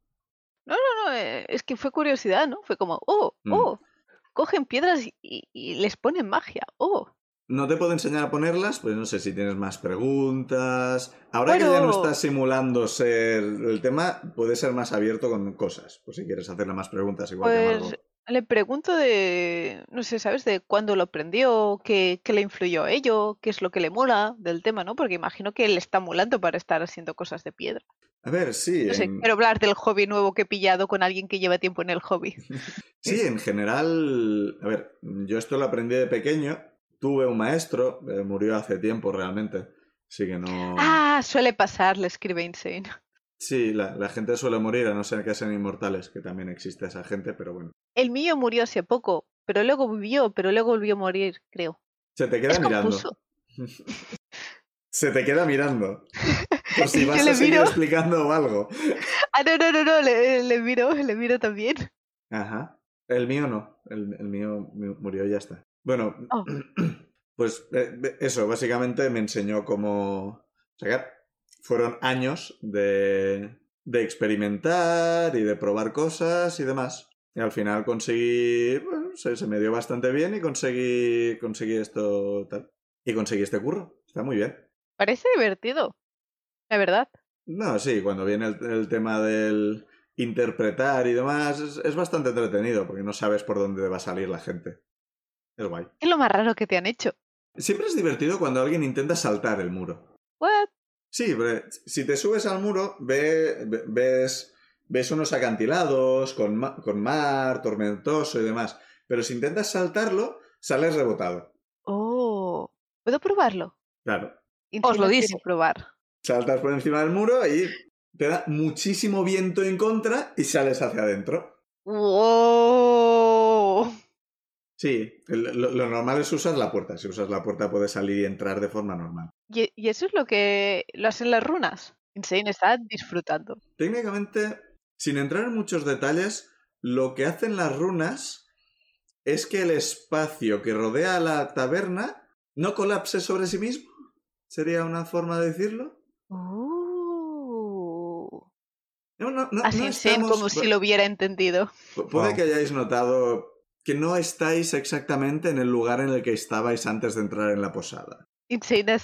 No, no, no, eh, es que fue curiosidad, ¿no? Fue como, oh, Mm. oh, cogen piedras y, y- y les ponen magia, oh. No te puedo enseñar a ponerlas, pues no sé si tienes más preguntas. Ahora que ya no estás simulando ser el tema, puede ser más abierto con cosas. Pues si quieres hacerle más preguntas, igual que Pues Margot. le pregunto de, no sé, ¿sabes? De cuándo lo aprendió, qué, qué le influyó a ello, qué es lo que le mola del tema, ¿no? Porque imagino que le está molando para estar haciendo cosas de piedra. A ver, sí. No sé, en- quiero hablar del hobby nuevo que he pillado con alguien que lleva tiempo en el hobby. Sí, en general, a ver, yo esto lo aprendí de pequeño. Tuve un maestro, eh, murió hace tiempo realmente. Así que no. Ah, suele pasar, le escribe Insane. Sí, la, la gente suele morir, a no ser que sean inmortales, que también existe esa gente, pero bueno. El mío murió hace poco, pero luego vivió, pero luego volvió a morir, creo. Se te queda Es mirando. Se te queda mirando. Por si vas a seguir miro. explicando algo. Ah, no, no, no, no, le, le miro, le miro también. Ajá. El mío no. El, el mío mu- murió y ya está. Bueno, Oh. pues eh, eso, básicamente me enseñó cómo sacar. Fueron años de, de experimentar y de probar cosas y demás. Y al final conseguí. Bueno, se, se me dio bastante bien y conseguí, conseguí esto tal. Y conseguí este curro. Está muy bien. Parece divertido, la verdad. No, sí, cuando viene el, el tema del interpretar y demás, es, es bastante entretenido porque no sabes por dónde va a salir la gente. Es guay. ¿Qué es lo más raro que te han hecho? Siempre es divertido cuando alguien intenta saltar el muro. What? Sí, pero si te subes al muro, ve- ve- ves, ves unos acantilados con, ma- con mar, tormentoso y demás. Pero si intentas saltarlo, sales rebotado. Oh, ¿puedo probarlo? Claro. Os lo dice. probar. Saltas por encima del muro y te da muchísimo viento en contra y sales hacia adentro. ¡Wow! Sí, lo, lo normal es usar la puerta. Si usas la puerta puedes salir y entrar de forma normal. Y, y eso es lo que lo hacen las runas. Insane está disfrutando. Técnicamente, sin entrar en muchos detalles, lo que hacen las runas es que el espacio que rodea a la taberna no colapse sobre sí mismo. ¿Sería una forma de decirlo? Uh. No, no, no, Así no Insane estamos- como si lo hubiera entendido. Pu- Puede Wow. que hayáis notado que no estáis exactamente en el lugar en el que estabais antes de entrar en la posada. Insane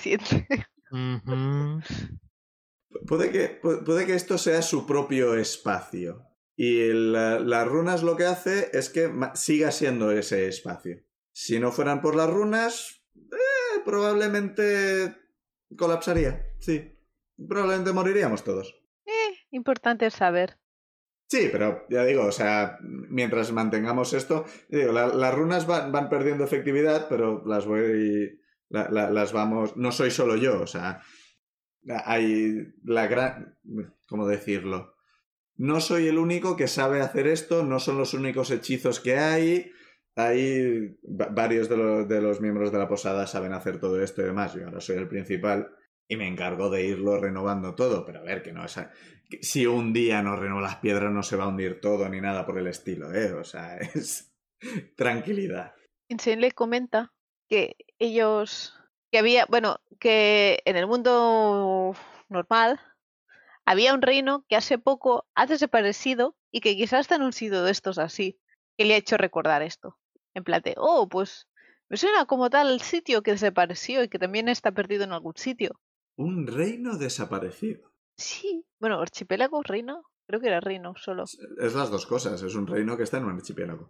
Puede que, pu- puede que esto sea su propio espacio. Y el, las runas lo que hace es que siga siendo ese espacio. Si no fueran por las runas, eh, probablemente colapsaría. Sí. Probablemente moriríamos todos. Eh, importante saber. Sí, pero ya digo, o sea, mientras mantengamos esto, digo, la- las runas van, van perdiendo efectividad, pero las voy, la- la- las vamos, no soy solo yo, o sea, hay la gran, ¿cómo decirlo? No soy el único que sabe hacer esto, no son los únicos hechizos que hay, hay va- varios de, los- de los miembros de la posada saben hacer todo esto y demás, yo ahora soy el principal y me encargo de irlo renovando todo, pero a ver, que no que si un día no renuevo las piedras no se va a hundir todo ni nada por el estilo, ¿eh? O sea, es tranquilidad. Insane le comenta que ellos, que había, bueno, que en el mundo normal había un reino que hace poco ha desaparecido y que quizás en un sitio de estos así, que le ha hecho recordar esto. En plan de, oh, pues me suena como tal sitio que desapareció y que también está perdido en algún sitio. Un reino desaparecido. Sí, bueno, archipiélago, reino, creo que era reino solo. Es las dos cosas, es un reino que está en un archipiélago.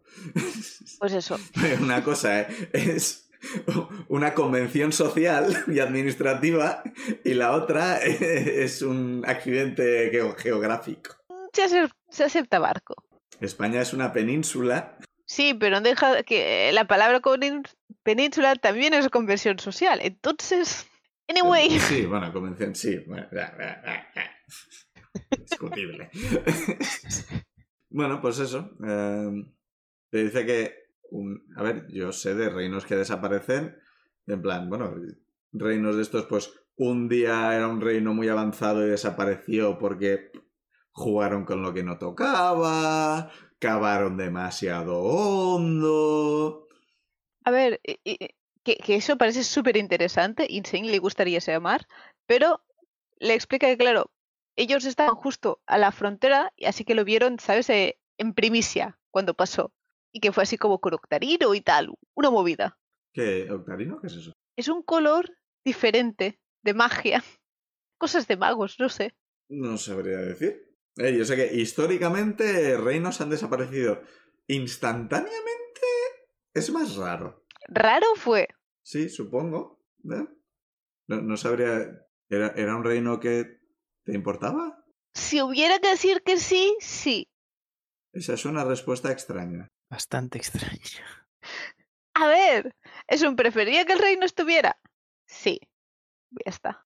Pues eso. Una cosa ¿eh? es una convención social y administrativa y la otra es un accidente geo- geográfico. Se, acep- se acepta barco. España es una península. Sí, pero no deja que la palabra península también es conversión social. Entonces, anyway, Sí, bueno, convención, sí. Discutible. bueno, pues eso. eh, te dice que, un- a ver, yo sé de reinos que desaparecen. En plan, bueno, reinos de estos, pues un día era un reino muy avanzado y desapareció porque jugaron con lo que no tocaba, cavaron demasiado hondo. a ver, que, que eso parece súper interesante. Insane le gustaría ese mar, pero le explica que, claro, ellos estaban justo a la frontera y así que lo vieron, ¿sabes? Eh, en primicia cuando pasó. Y que fue así como con Octarino y tal, una movida. ¿Qué? ¿Octarino? ¿Qué es eso? Es un color diferente de magia. Cosas de magos, no sé. No sabría decir. Eh, yo sé que históricamente reinos han desaparecido instantáneamente. Es más raro. Raro fue. Sí, supongo. ¿eh? No, no sabría. ¿Era, ¿Era un reino que te importaba? Si hubiera que decir que sí, sí. Esa es una respuesta extraña. Bastante extraño. A ver, ¿es un prefería que el rey no estuviera? Sí. Ya está.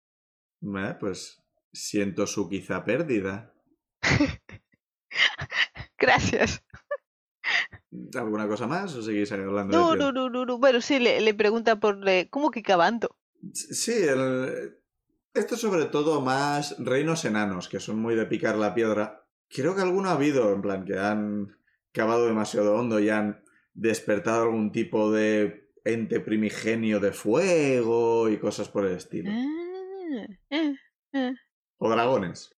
Eh, pues siento su quizá pérdida. Gracias. ¿Alguna cosa más o seguís hablando No, de no, no, no, no. Bueno, sí, le, le pregunta por... eh, ¿Cómo que cavando? Sí, el... esto es sobre todo más reinos enanos, que son muy de picar la piedra. Creo que alguno ha habido, en plan, que han cavado demasiado hondo y han despertado algún tipo de ente primigenio de fuego y cosas por el estilo. Ah, eh, eh. O dragones.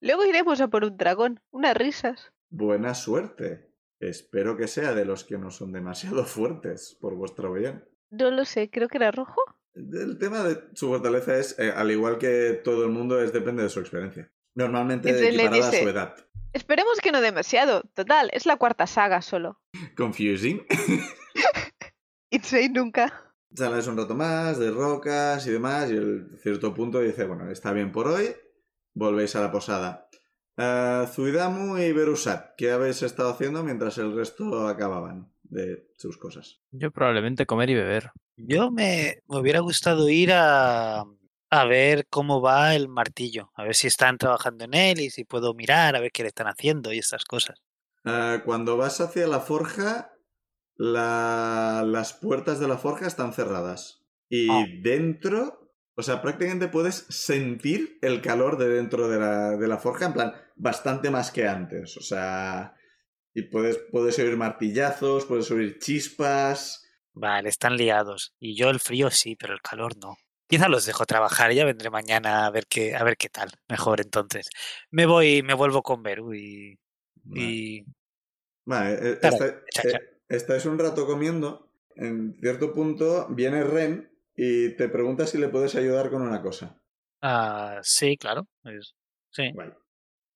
Luego iremos a por un dragón. Unas risas. Buena suerte. Espero que sea de los que no son demasiado fuertes, por vuestro bien. No lo sé, creo que era rojo. El tema de su fortaleza es, eh, al igual que todo el mundo, es depende de su experiencia. Normalmente equiparada a dice- su edad. Esperemos que no demasiado. Total, es la cuarta saga solo. Confusing. Insane nunca. Sales un rato más de rocas y demás, y el cierto punto dice, bueno, está bien por hoy, volvéis a la posada. Eh, Zuidamu y Berusat, ¿qué habéis estado haciendo mientras el resto acababan de sus cosas? Yo probablemente comer y beber. Yo me, me hubiera gustado ir a, a ver cómo va el martillo, a ver si están trabajando en él y si puedo mirar, a ver qué le están haciendo y estas cosas. Eh, cuando vas hacia la forja, la- las puertas de la forja están cerradas. Y Ah. dentro, o sea, prácticamente puedes sentir el calor de dentro de la, de la forja, en plan, bastante más que antes. O sea, y puedes, puedes oír martillazos, puedes oír chispas. Vale, están liados. Y yo el frío sí, pero el calor no. Quizá los dejo trabajar, ya vendré mañana a ver qué, a ver qué tal. Mejor entonces. Me voy, me vuelvo con Beru y. y... Vale, eh, chacha. eh, estáis un rato comiendo. En cierto punto viene Ren y te pregunta si le puedes ayudar con una cosa. Ah, sí, claro. sí.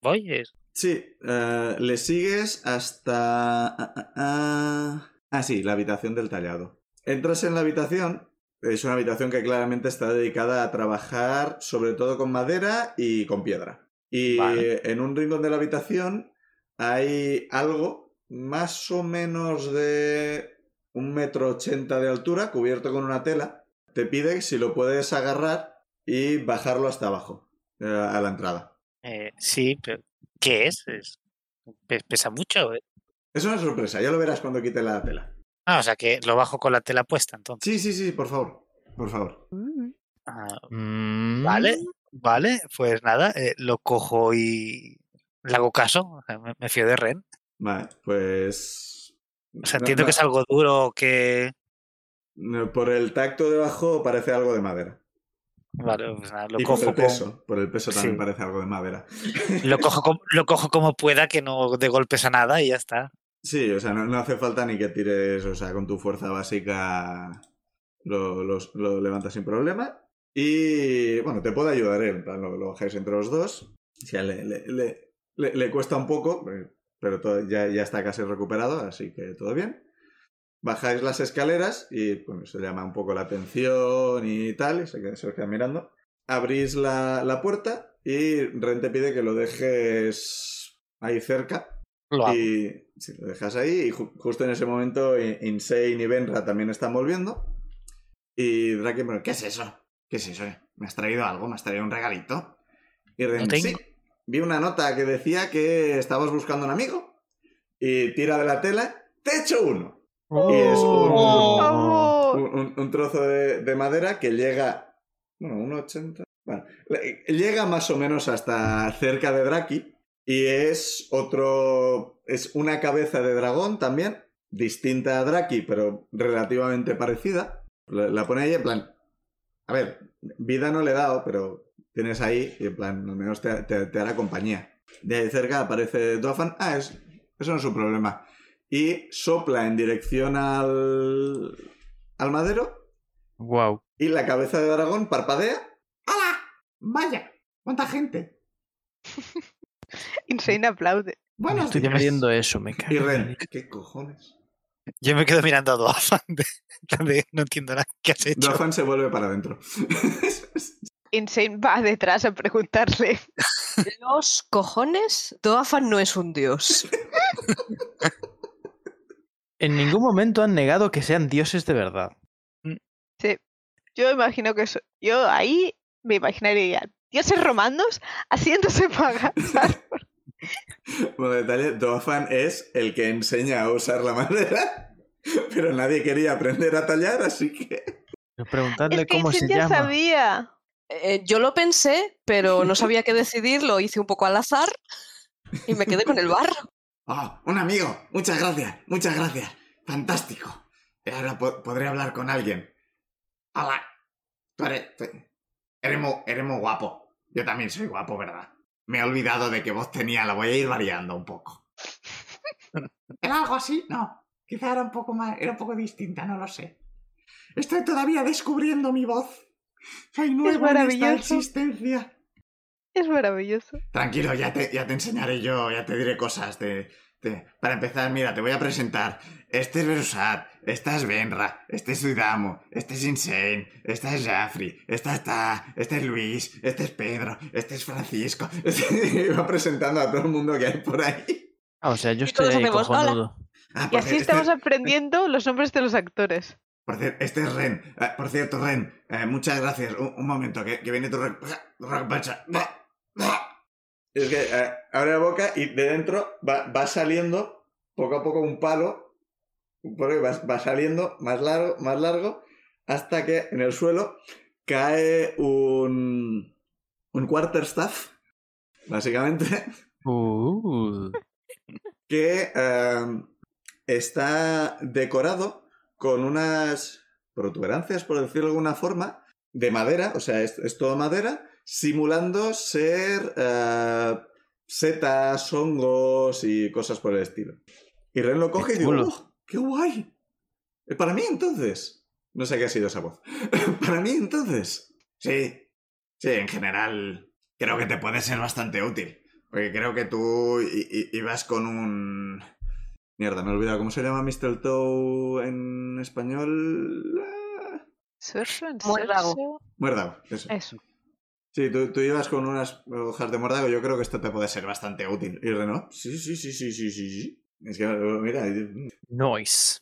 Voy, es. Sí, eh, le sigues hasta... ah, ah, ah. Ah, sí, la habitación del tallado. Entras en la habitación. Es una habitación que claramente está dedicada a trabajar sobre todo con madera y con piedra. Y Vale. en un rincón de la habitación hay algo más o menos de un metro ochenta de altura, cubierto con una tela. Te pide si lo puedes agarrar y bajarlo hasta abajo, eh, a la entrada. eh, sí, pero ¿qué es? Es- pe- ¿Pesa mucho? eh? Es una sorpresa, ya lo verás cuando quite la tela. Ah, o sea que lo bajo con la tela puesta entonces. Sí, sí, sí, por favor. Por favor. Ah, Mm, vale, vale, pues nada, eh, lo cojo y le hago caso. me, me fío de Ren. Vale, pues. O sea, no- entiendo no- que es algo duro que. Por el tacto debajo parece algo de madera. Vale, pues nada, lo y por cojo el con- peso. Por el peso también Sí. parece algo de madera. lo cojo como, lo cojo como pueda, que no de golpes a nada y ya está. Sí, o sea, no, no hace falta ni que tires, o sea, con tu fuerza básica lo, lo levantas sin problema. Y bueno, te puede ayudar él, plan, lo, lo bajáis entre los dos. O sea, le, le- le- cuesta un poco, eh, pero todo- ya, ya está casi recuperado, así que todo bien. Bajáis las escaleras y bueno, se llama un poco la atención y tal, y se, queda- se os queda mirando. Abrís la, la puerta y Ren te pide que lo dejes ahí cerca Lo y sí, lo dejas ahí y ju- justo en ese momento Insane y Benra también están volviendo. Y Drake, bueno, ¿qué es eso? ¿Qué es eso? ¿Me has traído algo? ¿Me has traído un regalito? Y Ren, No sí, vi una nota que decía que estabas buscando un amigo. Y tira de la tela, te he hecho Y es un, Oh. un, un- un trozo de, de madera que llega, bueno, un 80. Bueno, le- llega más o menos hasta cerca de Draki y es otro, es una cabeza de dragón también, distinta a Draki, pero relativamente parecida. La, la pone ahí en plan, a ver, vida no le he dado, pero tienes ahí y en plan, al menos te, te- te hará compañía. De ahí cerca aparece Dofan, ah, es, eso no es un problema. Y sopla en dirección al, al madero Wow. y la cabeza de dragón parpadea. ¡Hala! ¡Vaya! ¿Cuánta gente? Insane aplaude. Bueno, Estoy viendo eso, me cago. Y Ren. ¿qué cojones? Yo me quedo mirando a Doafan de, de, no entiendo nada qué has hecho. Dofan se vuelve para adentro. Insane va detrás a preguntarle. Los cojones, Doafan no es un dios. En ningún momento han negado que sean dioses de verdad. Yo imagino que eso. Yo ahí me imaginaría dioses romanos haciéndose pagar. bueno, detalle, Dofan es el que enseña a usar la madera, pero nadie quería aprender a tallar, así que... Pero Preguntadle es que cómo se ya llama. sabía. Eh, yo lo pensé, pero no sabía qué decidir, lo hice un poco al azar y me quedé con el barro. ¡Oh, un amigo! Muchas gracias, muchas gracias. Fantástico. Y ahora po- podré hablar con alguien. Hola. Tú eres, tú- eres, muy, eres muy guapo. Yo también soy guapo, ¿verdad? Me he olvidado de qué voz tenía, la voy a ir variando un poco. ¿Era algo así? No. Quizá era un poco más, era un poco distinta, no lo sé. Estoy todavía descubriendo mi voz. Soy nuevo en esta existencia. Es maravilloso. Tranquilo, ya te, ya te enseñaré yo, ya te diré cosas de, de- Para empezar, mira, te voy a presentar. Este es Berusat, esta es Benra, este es Zuidamo, este es Insane, esta es Jaffrey, esta está, este es Luis, este es Pedro, este es Francisco. Y va presentando a todo el mundo que hay por ahí. Ah, o sea, yo estoy ahí cojonudo. Ah, Y así estamos este, aprendiendo los nombres de los actores. por este es Ren. Ah, por cierto, Ren, eh, muchas gracias. Un, un momento, que, que viene tu... re-. Es que eh, abre la boca y de dentro va, va saliendo poco a poco un palo porque va, va saliendo más largo, más largo, hasta que en el suelo cae un, un quarterstaff, básicamente, Uh, que eh, está decorado con unas protuberancias, por decirlo de alguna forma, de madera, o sea, es, es todo madera, simulando ser eh, setas, hongos y cosas por el estilo. Y Ren lo coge y digo. "Oh, ¡qué guay! Eh, Para mí entonces. No sé qué ha sido esa voz. Para mí entonces. Sí, sí, en general creo que te puede ser bastante útil. Porque creo que tú ibas con un... Mierda, me he olvidado. ¿Cómo se llama Mr. Toe en español? Muérdago. Muérdago, eso. Eso. Sí, tú, tú ibas con unas hojas de muérdago. Yo creo que esto te puede ser bastante útil. ¿Y Reno? Sí, sí, sí, sí, sí, sí, sí. Es que, mira, noise.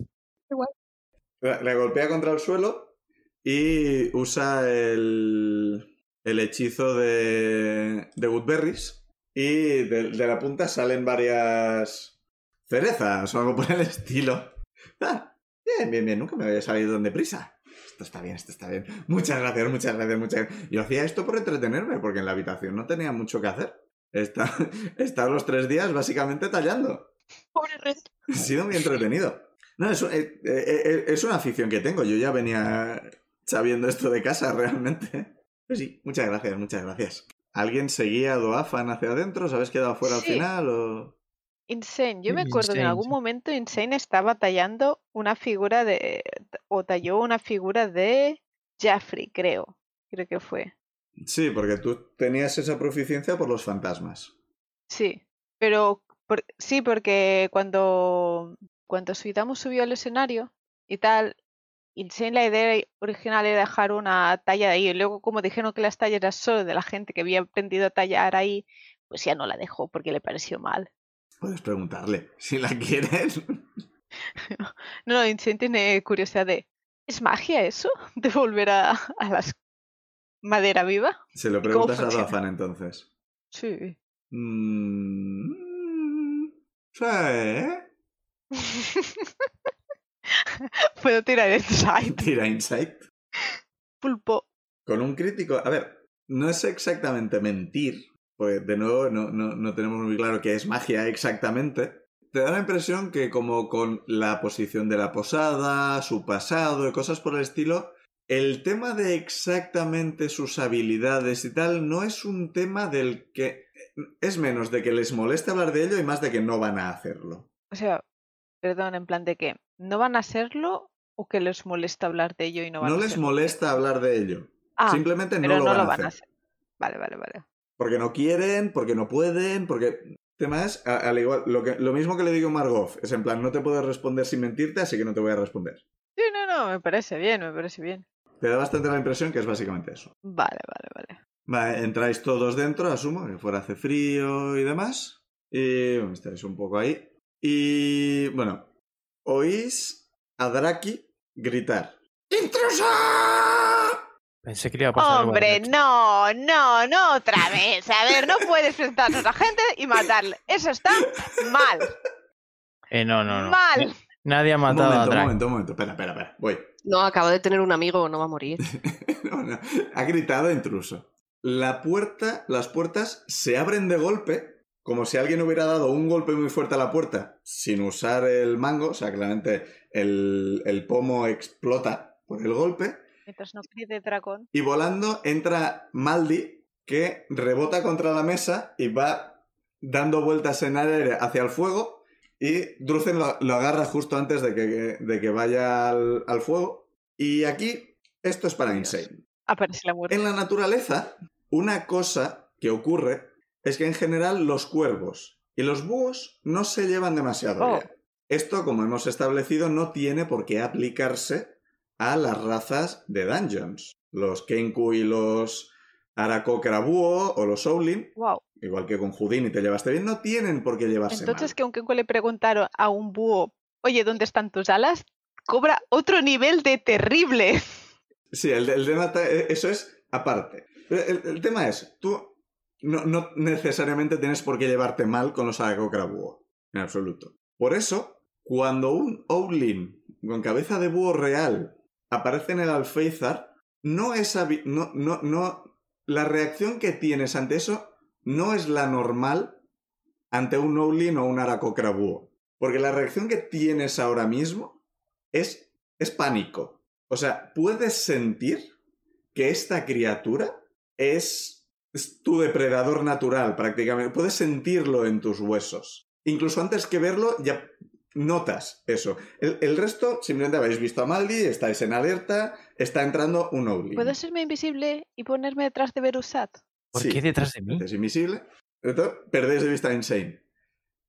La, la golpea contra el suelo y usa el, el hechizo de, de Woodberries. Y de, de la punta salen varias cerezas o algo por el estilo. Ah, bien, bien, bien. Nunca me había salido tan deprisa. Esto está bien, esto está bien. Muchas gracias, muchas gracias, muchas gracias. Yo hacía esto por entretenerme, porque en la habitación no tenía mucho que hacer. Estaba los tres días básicamente tallando. Pobre Red. Ha sido muy entretenido. No, es, eh, eh, eh, es una afición que tengo. Yo ya venía sabiendo esto de casa realmente. Pues sí, muchas gracias, muchas gracias. ¿Alguien seguía a Doafan hacia adentro? ¿Os habéis quedado fuera al final? O... Insane. Yo me acuerdo que en algún sí. momento Insane estaba tallando una figura de. o talló una figura de Jaffrey, creo. Creo que fue. Sí, porque tú tenías esa proficiencia por los fantasmas. Sí. Pero por- sí, porque cuando. Cuando Suidamu subió al escenario y tal. Insane la idea original era dejar una talla de ahí. Y luego, como dijeron que las tallas eran solo de la gente que había aprendido a tallar ahí, pues ya no la dejó porque le pareció mal. Puedes preguntarle si la quieres. No, no, Insane tiene curiosidad de. ¿Es magia eso? ¿De volver a, a las madera viva? Se lo ¿Y cómo preguntas a? Doafan entonces. Sí. Mm, sí. Puedo tirar insight. Tira insight. Pulpo. Con un crítico, a ver, no es exactamente mentir, porque de nuevo no, no, no tenemos muy claro qué es magia exactamente. Te da la impresión que como con la posición de la posada, su pasado y cosas por el estilo, el tema de exactamente sus habilidades y tal no es un tema del que... Es menos de que les moleste hablar de ello y más de que no van a hacerlo. O sea, perdón, en plan de que no van a hacerlo o que les molesta hablar de ello y no van No a les hacerlo. molesta hablar de ello. Ah, Simplemente no lo no van, lo a, hacer. a hacer. Vale, vale, vale. Porque no quieren, porque no pueden, porque... El tema es, a- al igual, lo, que, lo mismo que le digo a Margot, es en plan, no te puedo responder sin mentirte, así que no te voy a responder. Sí, no, no, me parece bien, me parece bien. Te da bastante la impresión que es básicamente eso. Vale, vale, vale. Vale, entráis todos dentro, asumo, que fuera hace frío y demás. Y bueno, estáis un poco ahí. Y bueno, oís a Draki gritar. ¡Intrusa! Pensé que le iba a pasar algo Hombre, no, no, no otra vez. A ver, no puedes presentarnos a gente y matarle. Eso está mal. Eh, no, no, no. Mal. Na- Nadie ha Un matado a momento, un Drake. momento, un momento. Espera, espera, espera. Voy. No, acaba de tener un amigo, no va a morir. No, no. Ha gritado intruso. La puerta, las puertas se abren de golpe, como si alguien hubiera dado un golpe muy fuerte a la puerta sin usar el mango, o sea, claramente el, el pomo explota por el golpe, Mientras no grite dragón. y volando entra Maldi, que rebota contra la mesa y va dando vueltas en el aire hacia el fuego, y Druzen lo, lo agarra justo antes de que, de que vaya al, al fuego. Y aquí, esto es para Dios. Insane. Aparece la muerte. En la naturaleza, una cosa que ocurre es que en general los cuervos y los búhos no se llevan demasiado Oh. bien. Esto, como hemos establecido, no tiene por qué aplicarse a las razas de dungeons. Los Kenku y los Arakokrabúo o los Wow. igual que con Houdini te llevaste bien, no tienen por qué llevarse Entonces mal. que aunque le preguntaron a un búho, oye, ¿dónde están tus alas? Cobra otro nivel de terrible. Sí, el, el tema, eh, eso es aparte. El, el tema es, tú no, no necesariamente tienes por qué llevarte mal con los Arakokrabúo, en absoluto. Por eso, cuando un Owlin con cabeza de búho real aparece en el Alféizar, no es no, no, no, la reacción que tienes ante eso no es la normal ante un Owlin o un Aracocra búho. Porque la reacción que tienes ahora mismo es, es pánico. O sea, puedes sentir que esta criatura es, es tu depredador natural prácticamente. Puedes sentirlo en tus huesos. Incluso antes que verlo, ya notas eso. El, el resto, simplemente habéis visto a Maldi, estáis en alerta, está entrando un Owlin. ¿Puedo serme invisible y ponerme detrás de Berusat? ¿Por Sí. qué detrás de mí? Es invisible. Entonces, perdéis de vista a Insane.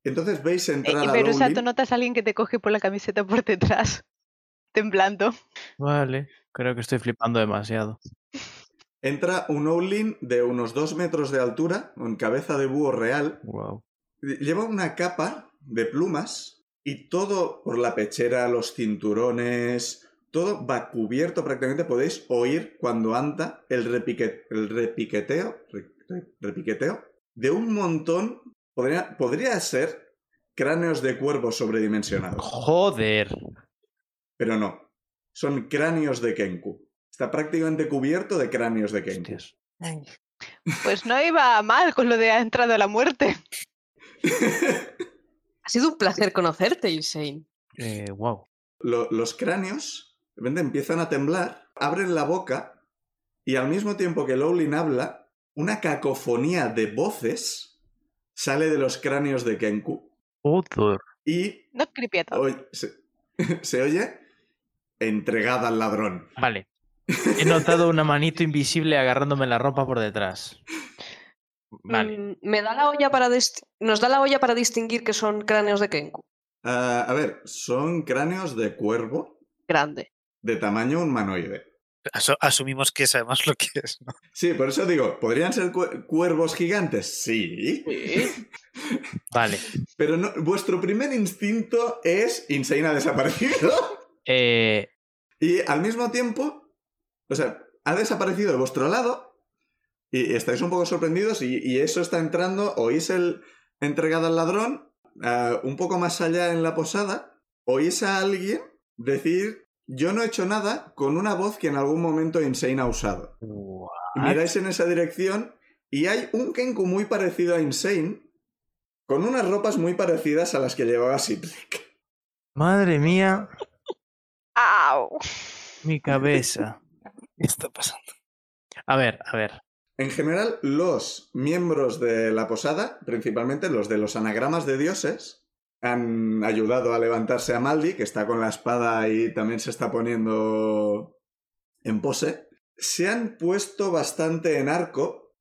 Entonces veis Eh, entrar a Berusat, tú notas a alguien que te coge por la camiseta por detrás, temblando. Vale, creo que estoy flipando demasiado. Entra un Owlin de unos dos metros de altura, con cabeza de búho real. Wow. Lleva una capa de plumas y todo por la pechera, los cinturones, todo va cubierto prácticamente. Podéis oír cuando anda el, repique- el repiqueteo, re- re- repiqueteo de un montón. Podría, podría ser cráneos de cuervos sobredimensionados. Joder. Pero no. Son cráneos de Kenku. Está prácticamente cubierto de cráneos de Kenku. Pues no iba mal con lo de ha entrado la muerte. Ha sido un placer conocerte, Insane. Eh, wow. Lo- los cráneos de repente empiezan a temblar, abren la boca y al mismo tiempo que Lowlin habla, una cacofonía de voces sale de los cráneos de Kenku Joder. y No creepy a todo. oy- se, se oye entregada al ladrón. Vale. He notado una manito invisible agarrándome la ropa por detrás. Vale. Mm, ¿Me da la olla para ¿Nos da la olla para distinguir que son cráneos de Kenku? Ah, a ver, son cráneos de cuervo Grande. de tamaño humanoide. Asu- asumimos que sabemos lo que es. ¿no? Sí, por eso digo, ¿podrían ser cu- cuervos gigantes? Sí. Vale. Pero no, vuestro primer instinto es Insane ha desaparecido. Eh, Y al mismo tiempo, o sea, ha desaparecido de vuestro lado y estáis un poco sorprendidos y, y eso está entrando, oís el entregado al ladrón, ah, un poco más allá en la posada, oís a alguien decir, yo no he hecho nada con una voz que en algún momento Insane ha usado. Y miráis en esa dirección y hay un Kenku muy parecido a Insane, con unas ropas muy parecidas a las que llevaba Siplik. madre mía, ¡Au! mi cabeza. ¿Qué está pasando? A ver, a ver. En general, los miembros de la posada, principalmente los de los anagramas de dioses, han ayudado a levantarse a Maldi, que está con la espada y también se está poniendo en pose. Se han puesto bastante en arco,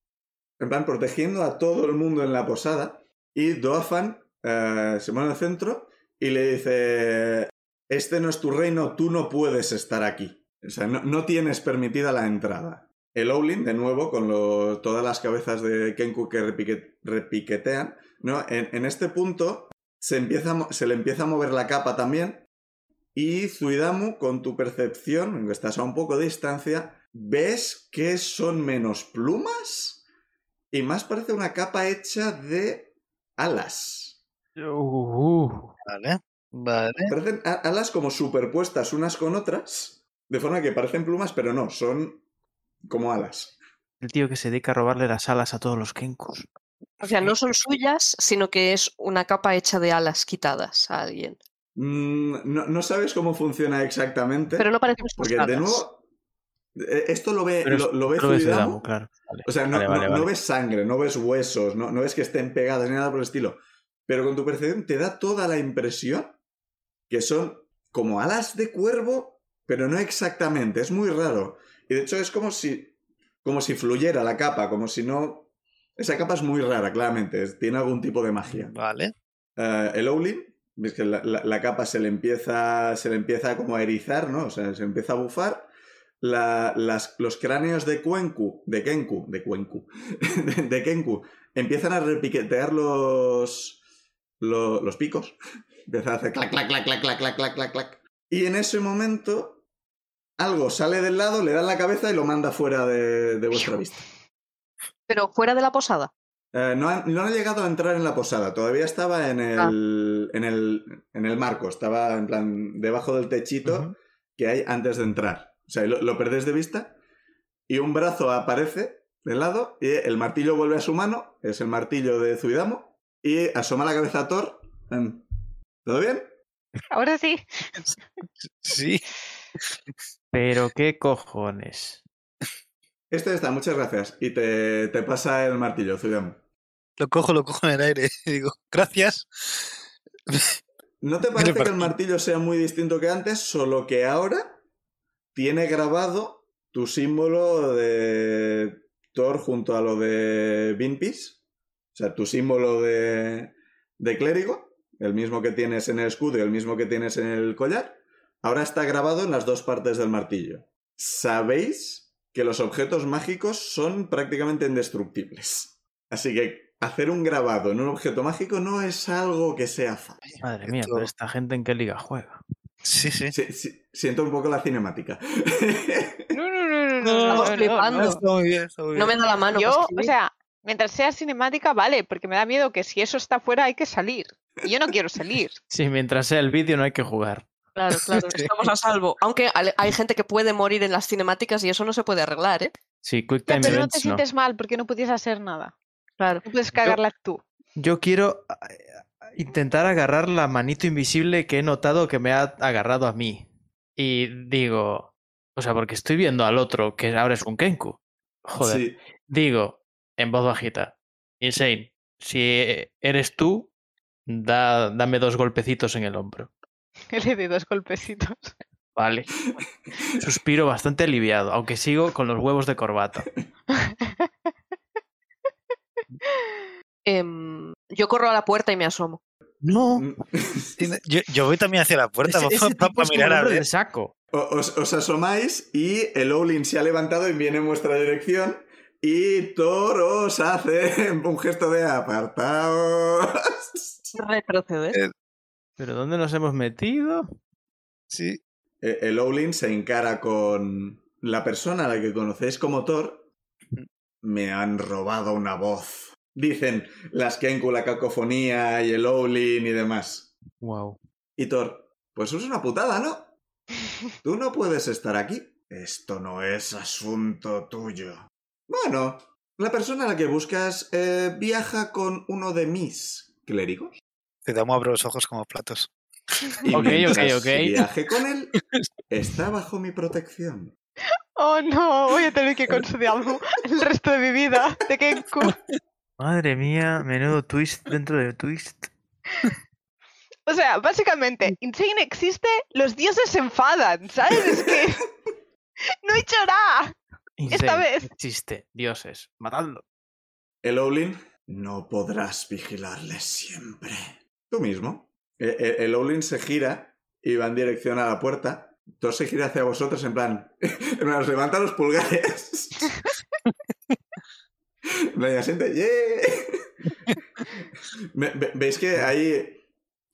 en plan protegiendo a todo el mundo en la posada. Y Doafan eh, se pone el centro y le dice: Este no es tu reino, tú no puedes estar aquí. O sea, no tienes permitida la entrada. El Owlin, de nuevo, con lo- todas las cabezas de Kenku que repique- repiquetean, ¿no? En, en este punto se, empieza, le empieza a mover la capa también. Y Zuidamu, con tu percepción, aunque estás a un poco de distancia, ves que son menos plumas y más parece una capa hecha de alas. Uh, Vale. Vale. Parecen alas como superpuestas unas con otras, de forma que parecen plumas, pero no, son como alas. el tío que se dedica a robarle las alas a todos los Kenkus. O sea, no son suyas, sino que es una capa hecha de alas quitadas a alguien. Mm, no, no sabes cómo funciona exactamente, Pero no parecen porque de nuevo, eh, esto lo ve, Pero lo, lo ve Damu, claro. Vale. O sea, no, Vale, no- vale, no vale. ves sangre, no ves huesos, no, no ves que estén pegadas ni nada por el estilo. Pero con tu percepción te da toda la impresión que son como alas de cuervo, pero no exactamente. Es muy raro. Y de hecho es como si, como si fluyera la capa, como si no... Esa capa es muy rara, claramente. es- tiene algún tipo de magia. Vale. Eh, el Owlin, ves que la, la- la capa se le empieza se le empieza como a erizar, ¿no? O sea, se empieza a bufar. La- las- los cráneos de Cuencu, de Kenku, de Cuencu, de, de Kenku, empiezan a repiquetear los, lo- los picos. Empieza a hacer clac, clac, clac, clac, clac, clac, clac, clac, clac. Y en ese momento, algo sale del lado, le da en la cabeza y lo manda fuera de, de vuestra vista. Pero fuera de la posada. Eh, no, ha, no ha llegado a entrar en la posada, todavía estaba en Ah. el, en el, en el marco, estaba en plan debajo del techito que hay antes de entrar. O sea, lo, lo perdés de vista y un brazo aparece de lado y el martillo vuelve a su mano, es el martillo de Zuidamo, y asoma la cabeza a Thor. ¿Todo bien? Ahora sí. Sí. Pero qué cojones. Esto ya está, muchas gracias. Y te, te pasa el martillo, Zuidamo. Lo cojo, lo cojo en el aire y digo, gracias. ¿No te parece que el ti. martillo sea muy distinto que antes, solo que ahora tiene grabado tu símbolo de Thor junto a lo de Vinpeace? O sea, tu símbolo de, de clérigo, el mismo que tienes en el escudo y el mismo que tienes en el collar, ahora está grabado en las dos partes del martillo. Sabéis que los objetos mágicos son prácticamente indestructibles. Así que hacer un grabado en un objeto mágico no es algo que sea fácil. Madre mía, Esto- pero esta gente en qué liga juega. Sí, sí. Sí, sí, siento un poco la cinemática. No, no, no, no, no. No, no, Estamos no, flipando. no. Bien, No me da la mano. Yo, para o sea, mientras sea cinemática, vale, porque me da miedo que si eso está fuera hay que salir. Y yo no quiero salir. Sí, mientras sea el vídeo no hay que jugar. Claro, claro, Sí. estamos a salvo. Aunque hay gente que puede morir en las cinemáticas y eso no se puede arreglar, ¿eh? Sí, Quick Time pero no Events te no. sientes mal porque no puedes hacer nada. Claro. No puedes cagarla tú. Yo quiero ah, intentar agarrar la manito invisible que he notado que me ha agarrado a mí. Y digo, o sea, porque estoy viendo al otro que ahora es un Kenku. Joder. Sí. Digo, en voz bajita, Insane, si eres tú, da, dame dos golpecitos en el hombro. Le di dos golpecitos. Vale. Suspiro bastante aliviado, aunque sigo con los huevos de corbata. Em, yo corro a la puerta y me asomo. No. Yo, yo voy también hacia la puerta Ese, para, ese como mirar el a ver. saco. O- Os, os asomáis y el Owlin se ha levantado y viene en vuestra dirección. Y Thor os hace un gesto de apartaos. Retroceder. ¿Pero dónde nos hemos metido? Sí. Eh, El Owlin se encara con la persona a la que conocéis como Thor. Me han robado una voz. Dicen las Kenku, la cacofonía y el Owlin y demás. Wow. Y Thor, pues es una putada, ¿no? Tú no puedes estar aquí. Esto no es asunto tuyo. Bueno, la persona a la que buscas eh, viaja con uno de mis clérigos. Te damos abro los ojos como platos. Y Ok, ok, ok. viaje con él, está bajo mi protección. Oh no, voy a tener que considerarlo el resto de mi vida de Kenku. Madre mía, menudo twist dentro del twist. O sea, básicamente, Insane existe, los dioses se enfadan, ¿sabes? Es que no he hecho nada. Esta Insane, vez. Existe, dioses, matadlo. El Owlin, no podrás vigilarle siempre. Tú mismo. E- e- El, Owlin se gira y va en dirección a la puerta. Thor se gira hacia vosotros en plan... En plan, os levanta los pulgares. Ve- ¿Veis que ahí...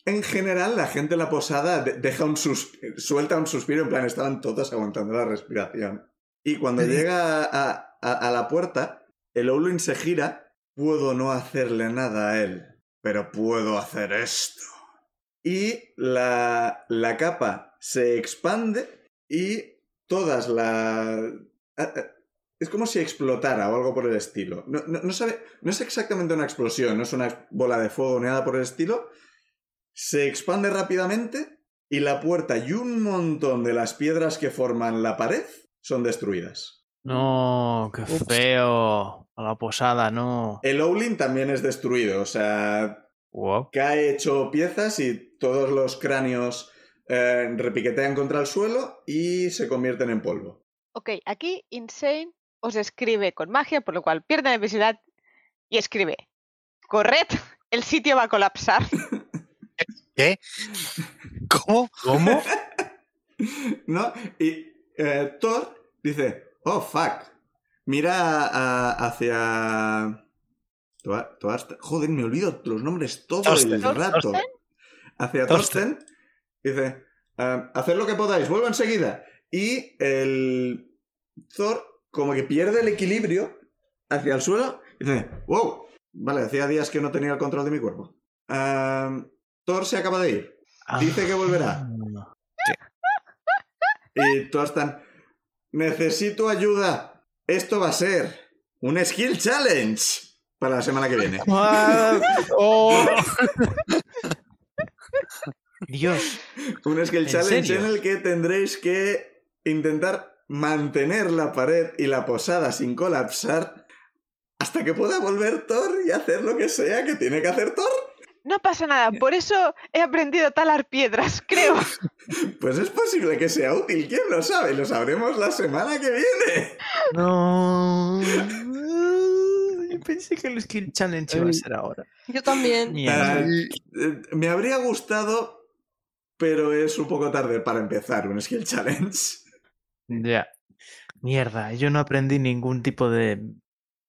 En general, la gente en la posada de- deja un sus- suelta un suspiro, en plan, estaban todos aguantando la respiración. Y cuando Sí. llega a, a- a la puerta, el Owlin se gira. Puedo no hacerle nada a él, pero puedo hacer esto. Y la, la capa se expande y todas las... ah, ah, Es como si explotara o algo por el estilo. No, no- no sabe, no es exactamente una explosión, no es una bola de fuego ni nada por el estilo. Se expande rápidamente y la puerta y un montón de las piedras que forman la pared son destruidas. No, qué Ups. feo. A la posada, no. El Owlin también es destruido, o sea, Wow. cae hecho piezas y todos los cráneos eh, repiquetean contra el suelo y se convierten en polvo. Ok, aquí Insane os escribe con magia, por lo cual pierde la visibilidad y escribe: Corred, el sitio va a colapsar. ¿Qué? ¿Cómo? ¿Cómo? ¿No? Y eh, Thor dice, oh, fuck. Mira a- hacia... Toarsten- Joder, me olvido los nombres todo el rato. Hacia Thorsten. Thorsten. Dice, "Ah, haced lo que podáis, vuelvo enseguida. Y el Thor como que pierde el equilibrio hacia el suelo y dice, wow, Vale, hacía días que no tenía el control de mi cuerpo. Thor se acaba de ir. Dice que volverá. Ah, Y todos están. Necesito ayuda. Esto va a ser un skill challenge para la semana que viene. Oh. Dios. Un skill ¿En challenge serio? en el que tendréis que intentar mantener la pared y la posada sin colapsar hasta que pueda volver Thor y hacer lo que sea que tiene que hacer Thor. No pasa nada, por eso he aprendido a talar piedras, creo. Pues es posible que sea útil, quién lo sabe, lo sabremos la semana que viene. No. Yo pensé que el Skill Challenge iba a ser ahora. Yo también. Eh, me habría gustado, pero es un poco tarde para empezar un skill challenge. Ya. Mierda, yo no aprendí ningún tipo de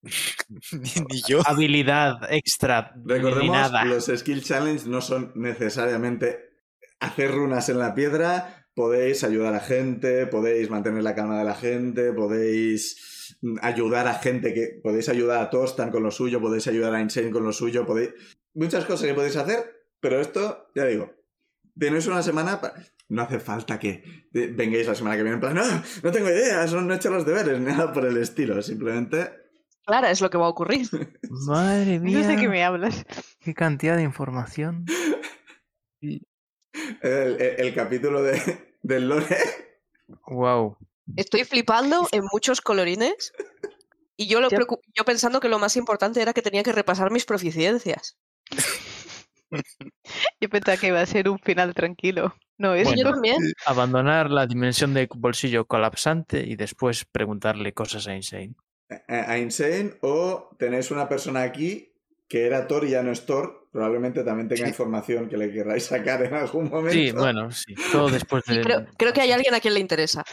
ni, ni yo. habilidad extra ni Recordemos, nada. los skill challenge no son necesariamente hacer runas en la piedra. Podéis ayudar a gente, podéis mantener la calma de la gente, podéis mm, ayudar a gente que. Podéis ayudar a Tostan con lo suyo, podéis ayudar a Insane con lo suyo, podéis. Muchas cosas que podéis hacer, pero esto, ya digo, tenéis una semana. pa- No hace falta que eh, vengáis la semana que viene en plan, no, no tengo ideas, no he hecho los deberes, nada por el estilo. Simplemente Clara, es lo que va a ocurrir. Madre mía. No sé qué me hablas. Qué cantidad de información. el, el- el capítulo de, del lore. Wow. Estoy flipando en muchos colorines. Y yo, lo Yo- yo pensando que lo más importante era que tenía que repasar mis proficiencias. Yo pensaba que iba a ser un final tranquilo. No, Y esto. yo también. Abandonar la dimensión de bolsillo colapsante y después preguntarle cosas a Insane. A Insane o tenéis una persona aquí que era Thor y ya no es Thor. Probablemente también tenga Sí. información que le querráis sacar en algún momento. Sí, bueno, sí. Todo después Sí, de. creo, creo que hay alguien a quien le interesa.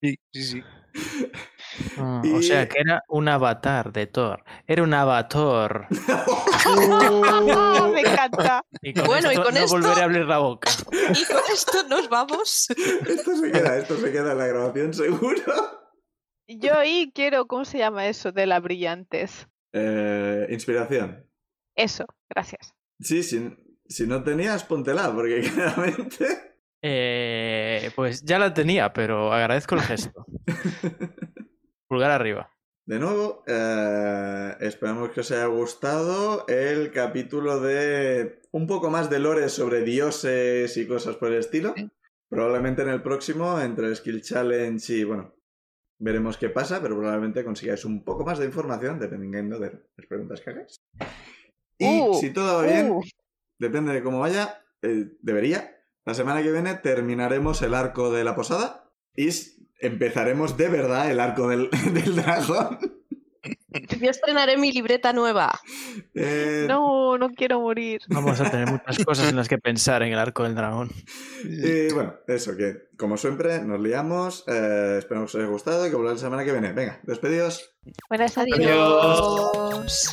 Sí, sí, sí. Ah, O sea, Y- que era un avatar de Thor. Era un avatar. me encanta. Y con Bueno, y esto con no esto- volveré a abrir la boca. Y con esto nos vamos. esto se queda, esto se queda en la grabación seguro. Yo ahí quiero, ¿cómo se llama eso de la brillantez? Eh, inspiración. Eso, gracias. Sí, si, si no tenías, póntela, porque claramente. Eh, pues ya la tenía, pero agradezco el gesto. Pulgar arriba. De nuevo, eh, esperamos que os haya gustado el capítulo de un poco más de lore sobre dioses y cosas por el estilo. Sí. Probablemente en el próximo, entre el Skill Challenge y bueno, veremos qué pasa, pero probablemente consigáis un poco más de información dependiendo de las preguntas que hagáis. Y Uh, si todo va bien, Uh, depende de cómo vaya, eh, debería. La semana que viene terminaremos el arco de la posada y empezaremos de verdad el arco del, del dragón. Yo estrenaré mi libreta nueva. Eh, no, no quiero morir. Vamos a tener muchas cosas en las que pensar en el arco del dragón. Y bueno, eso, que como siempre nos liamos. eh, espero que os haya gustado y que volváis la semana que viene. Venga, despedidos. Buenas Adiós.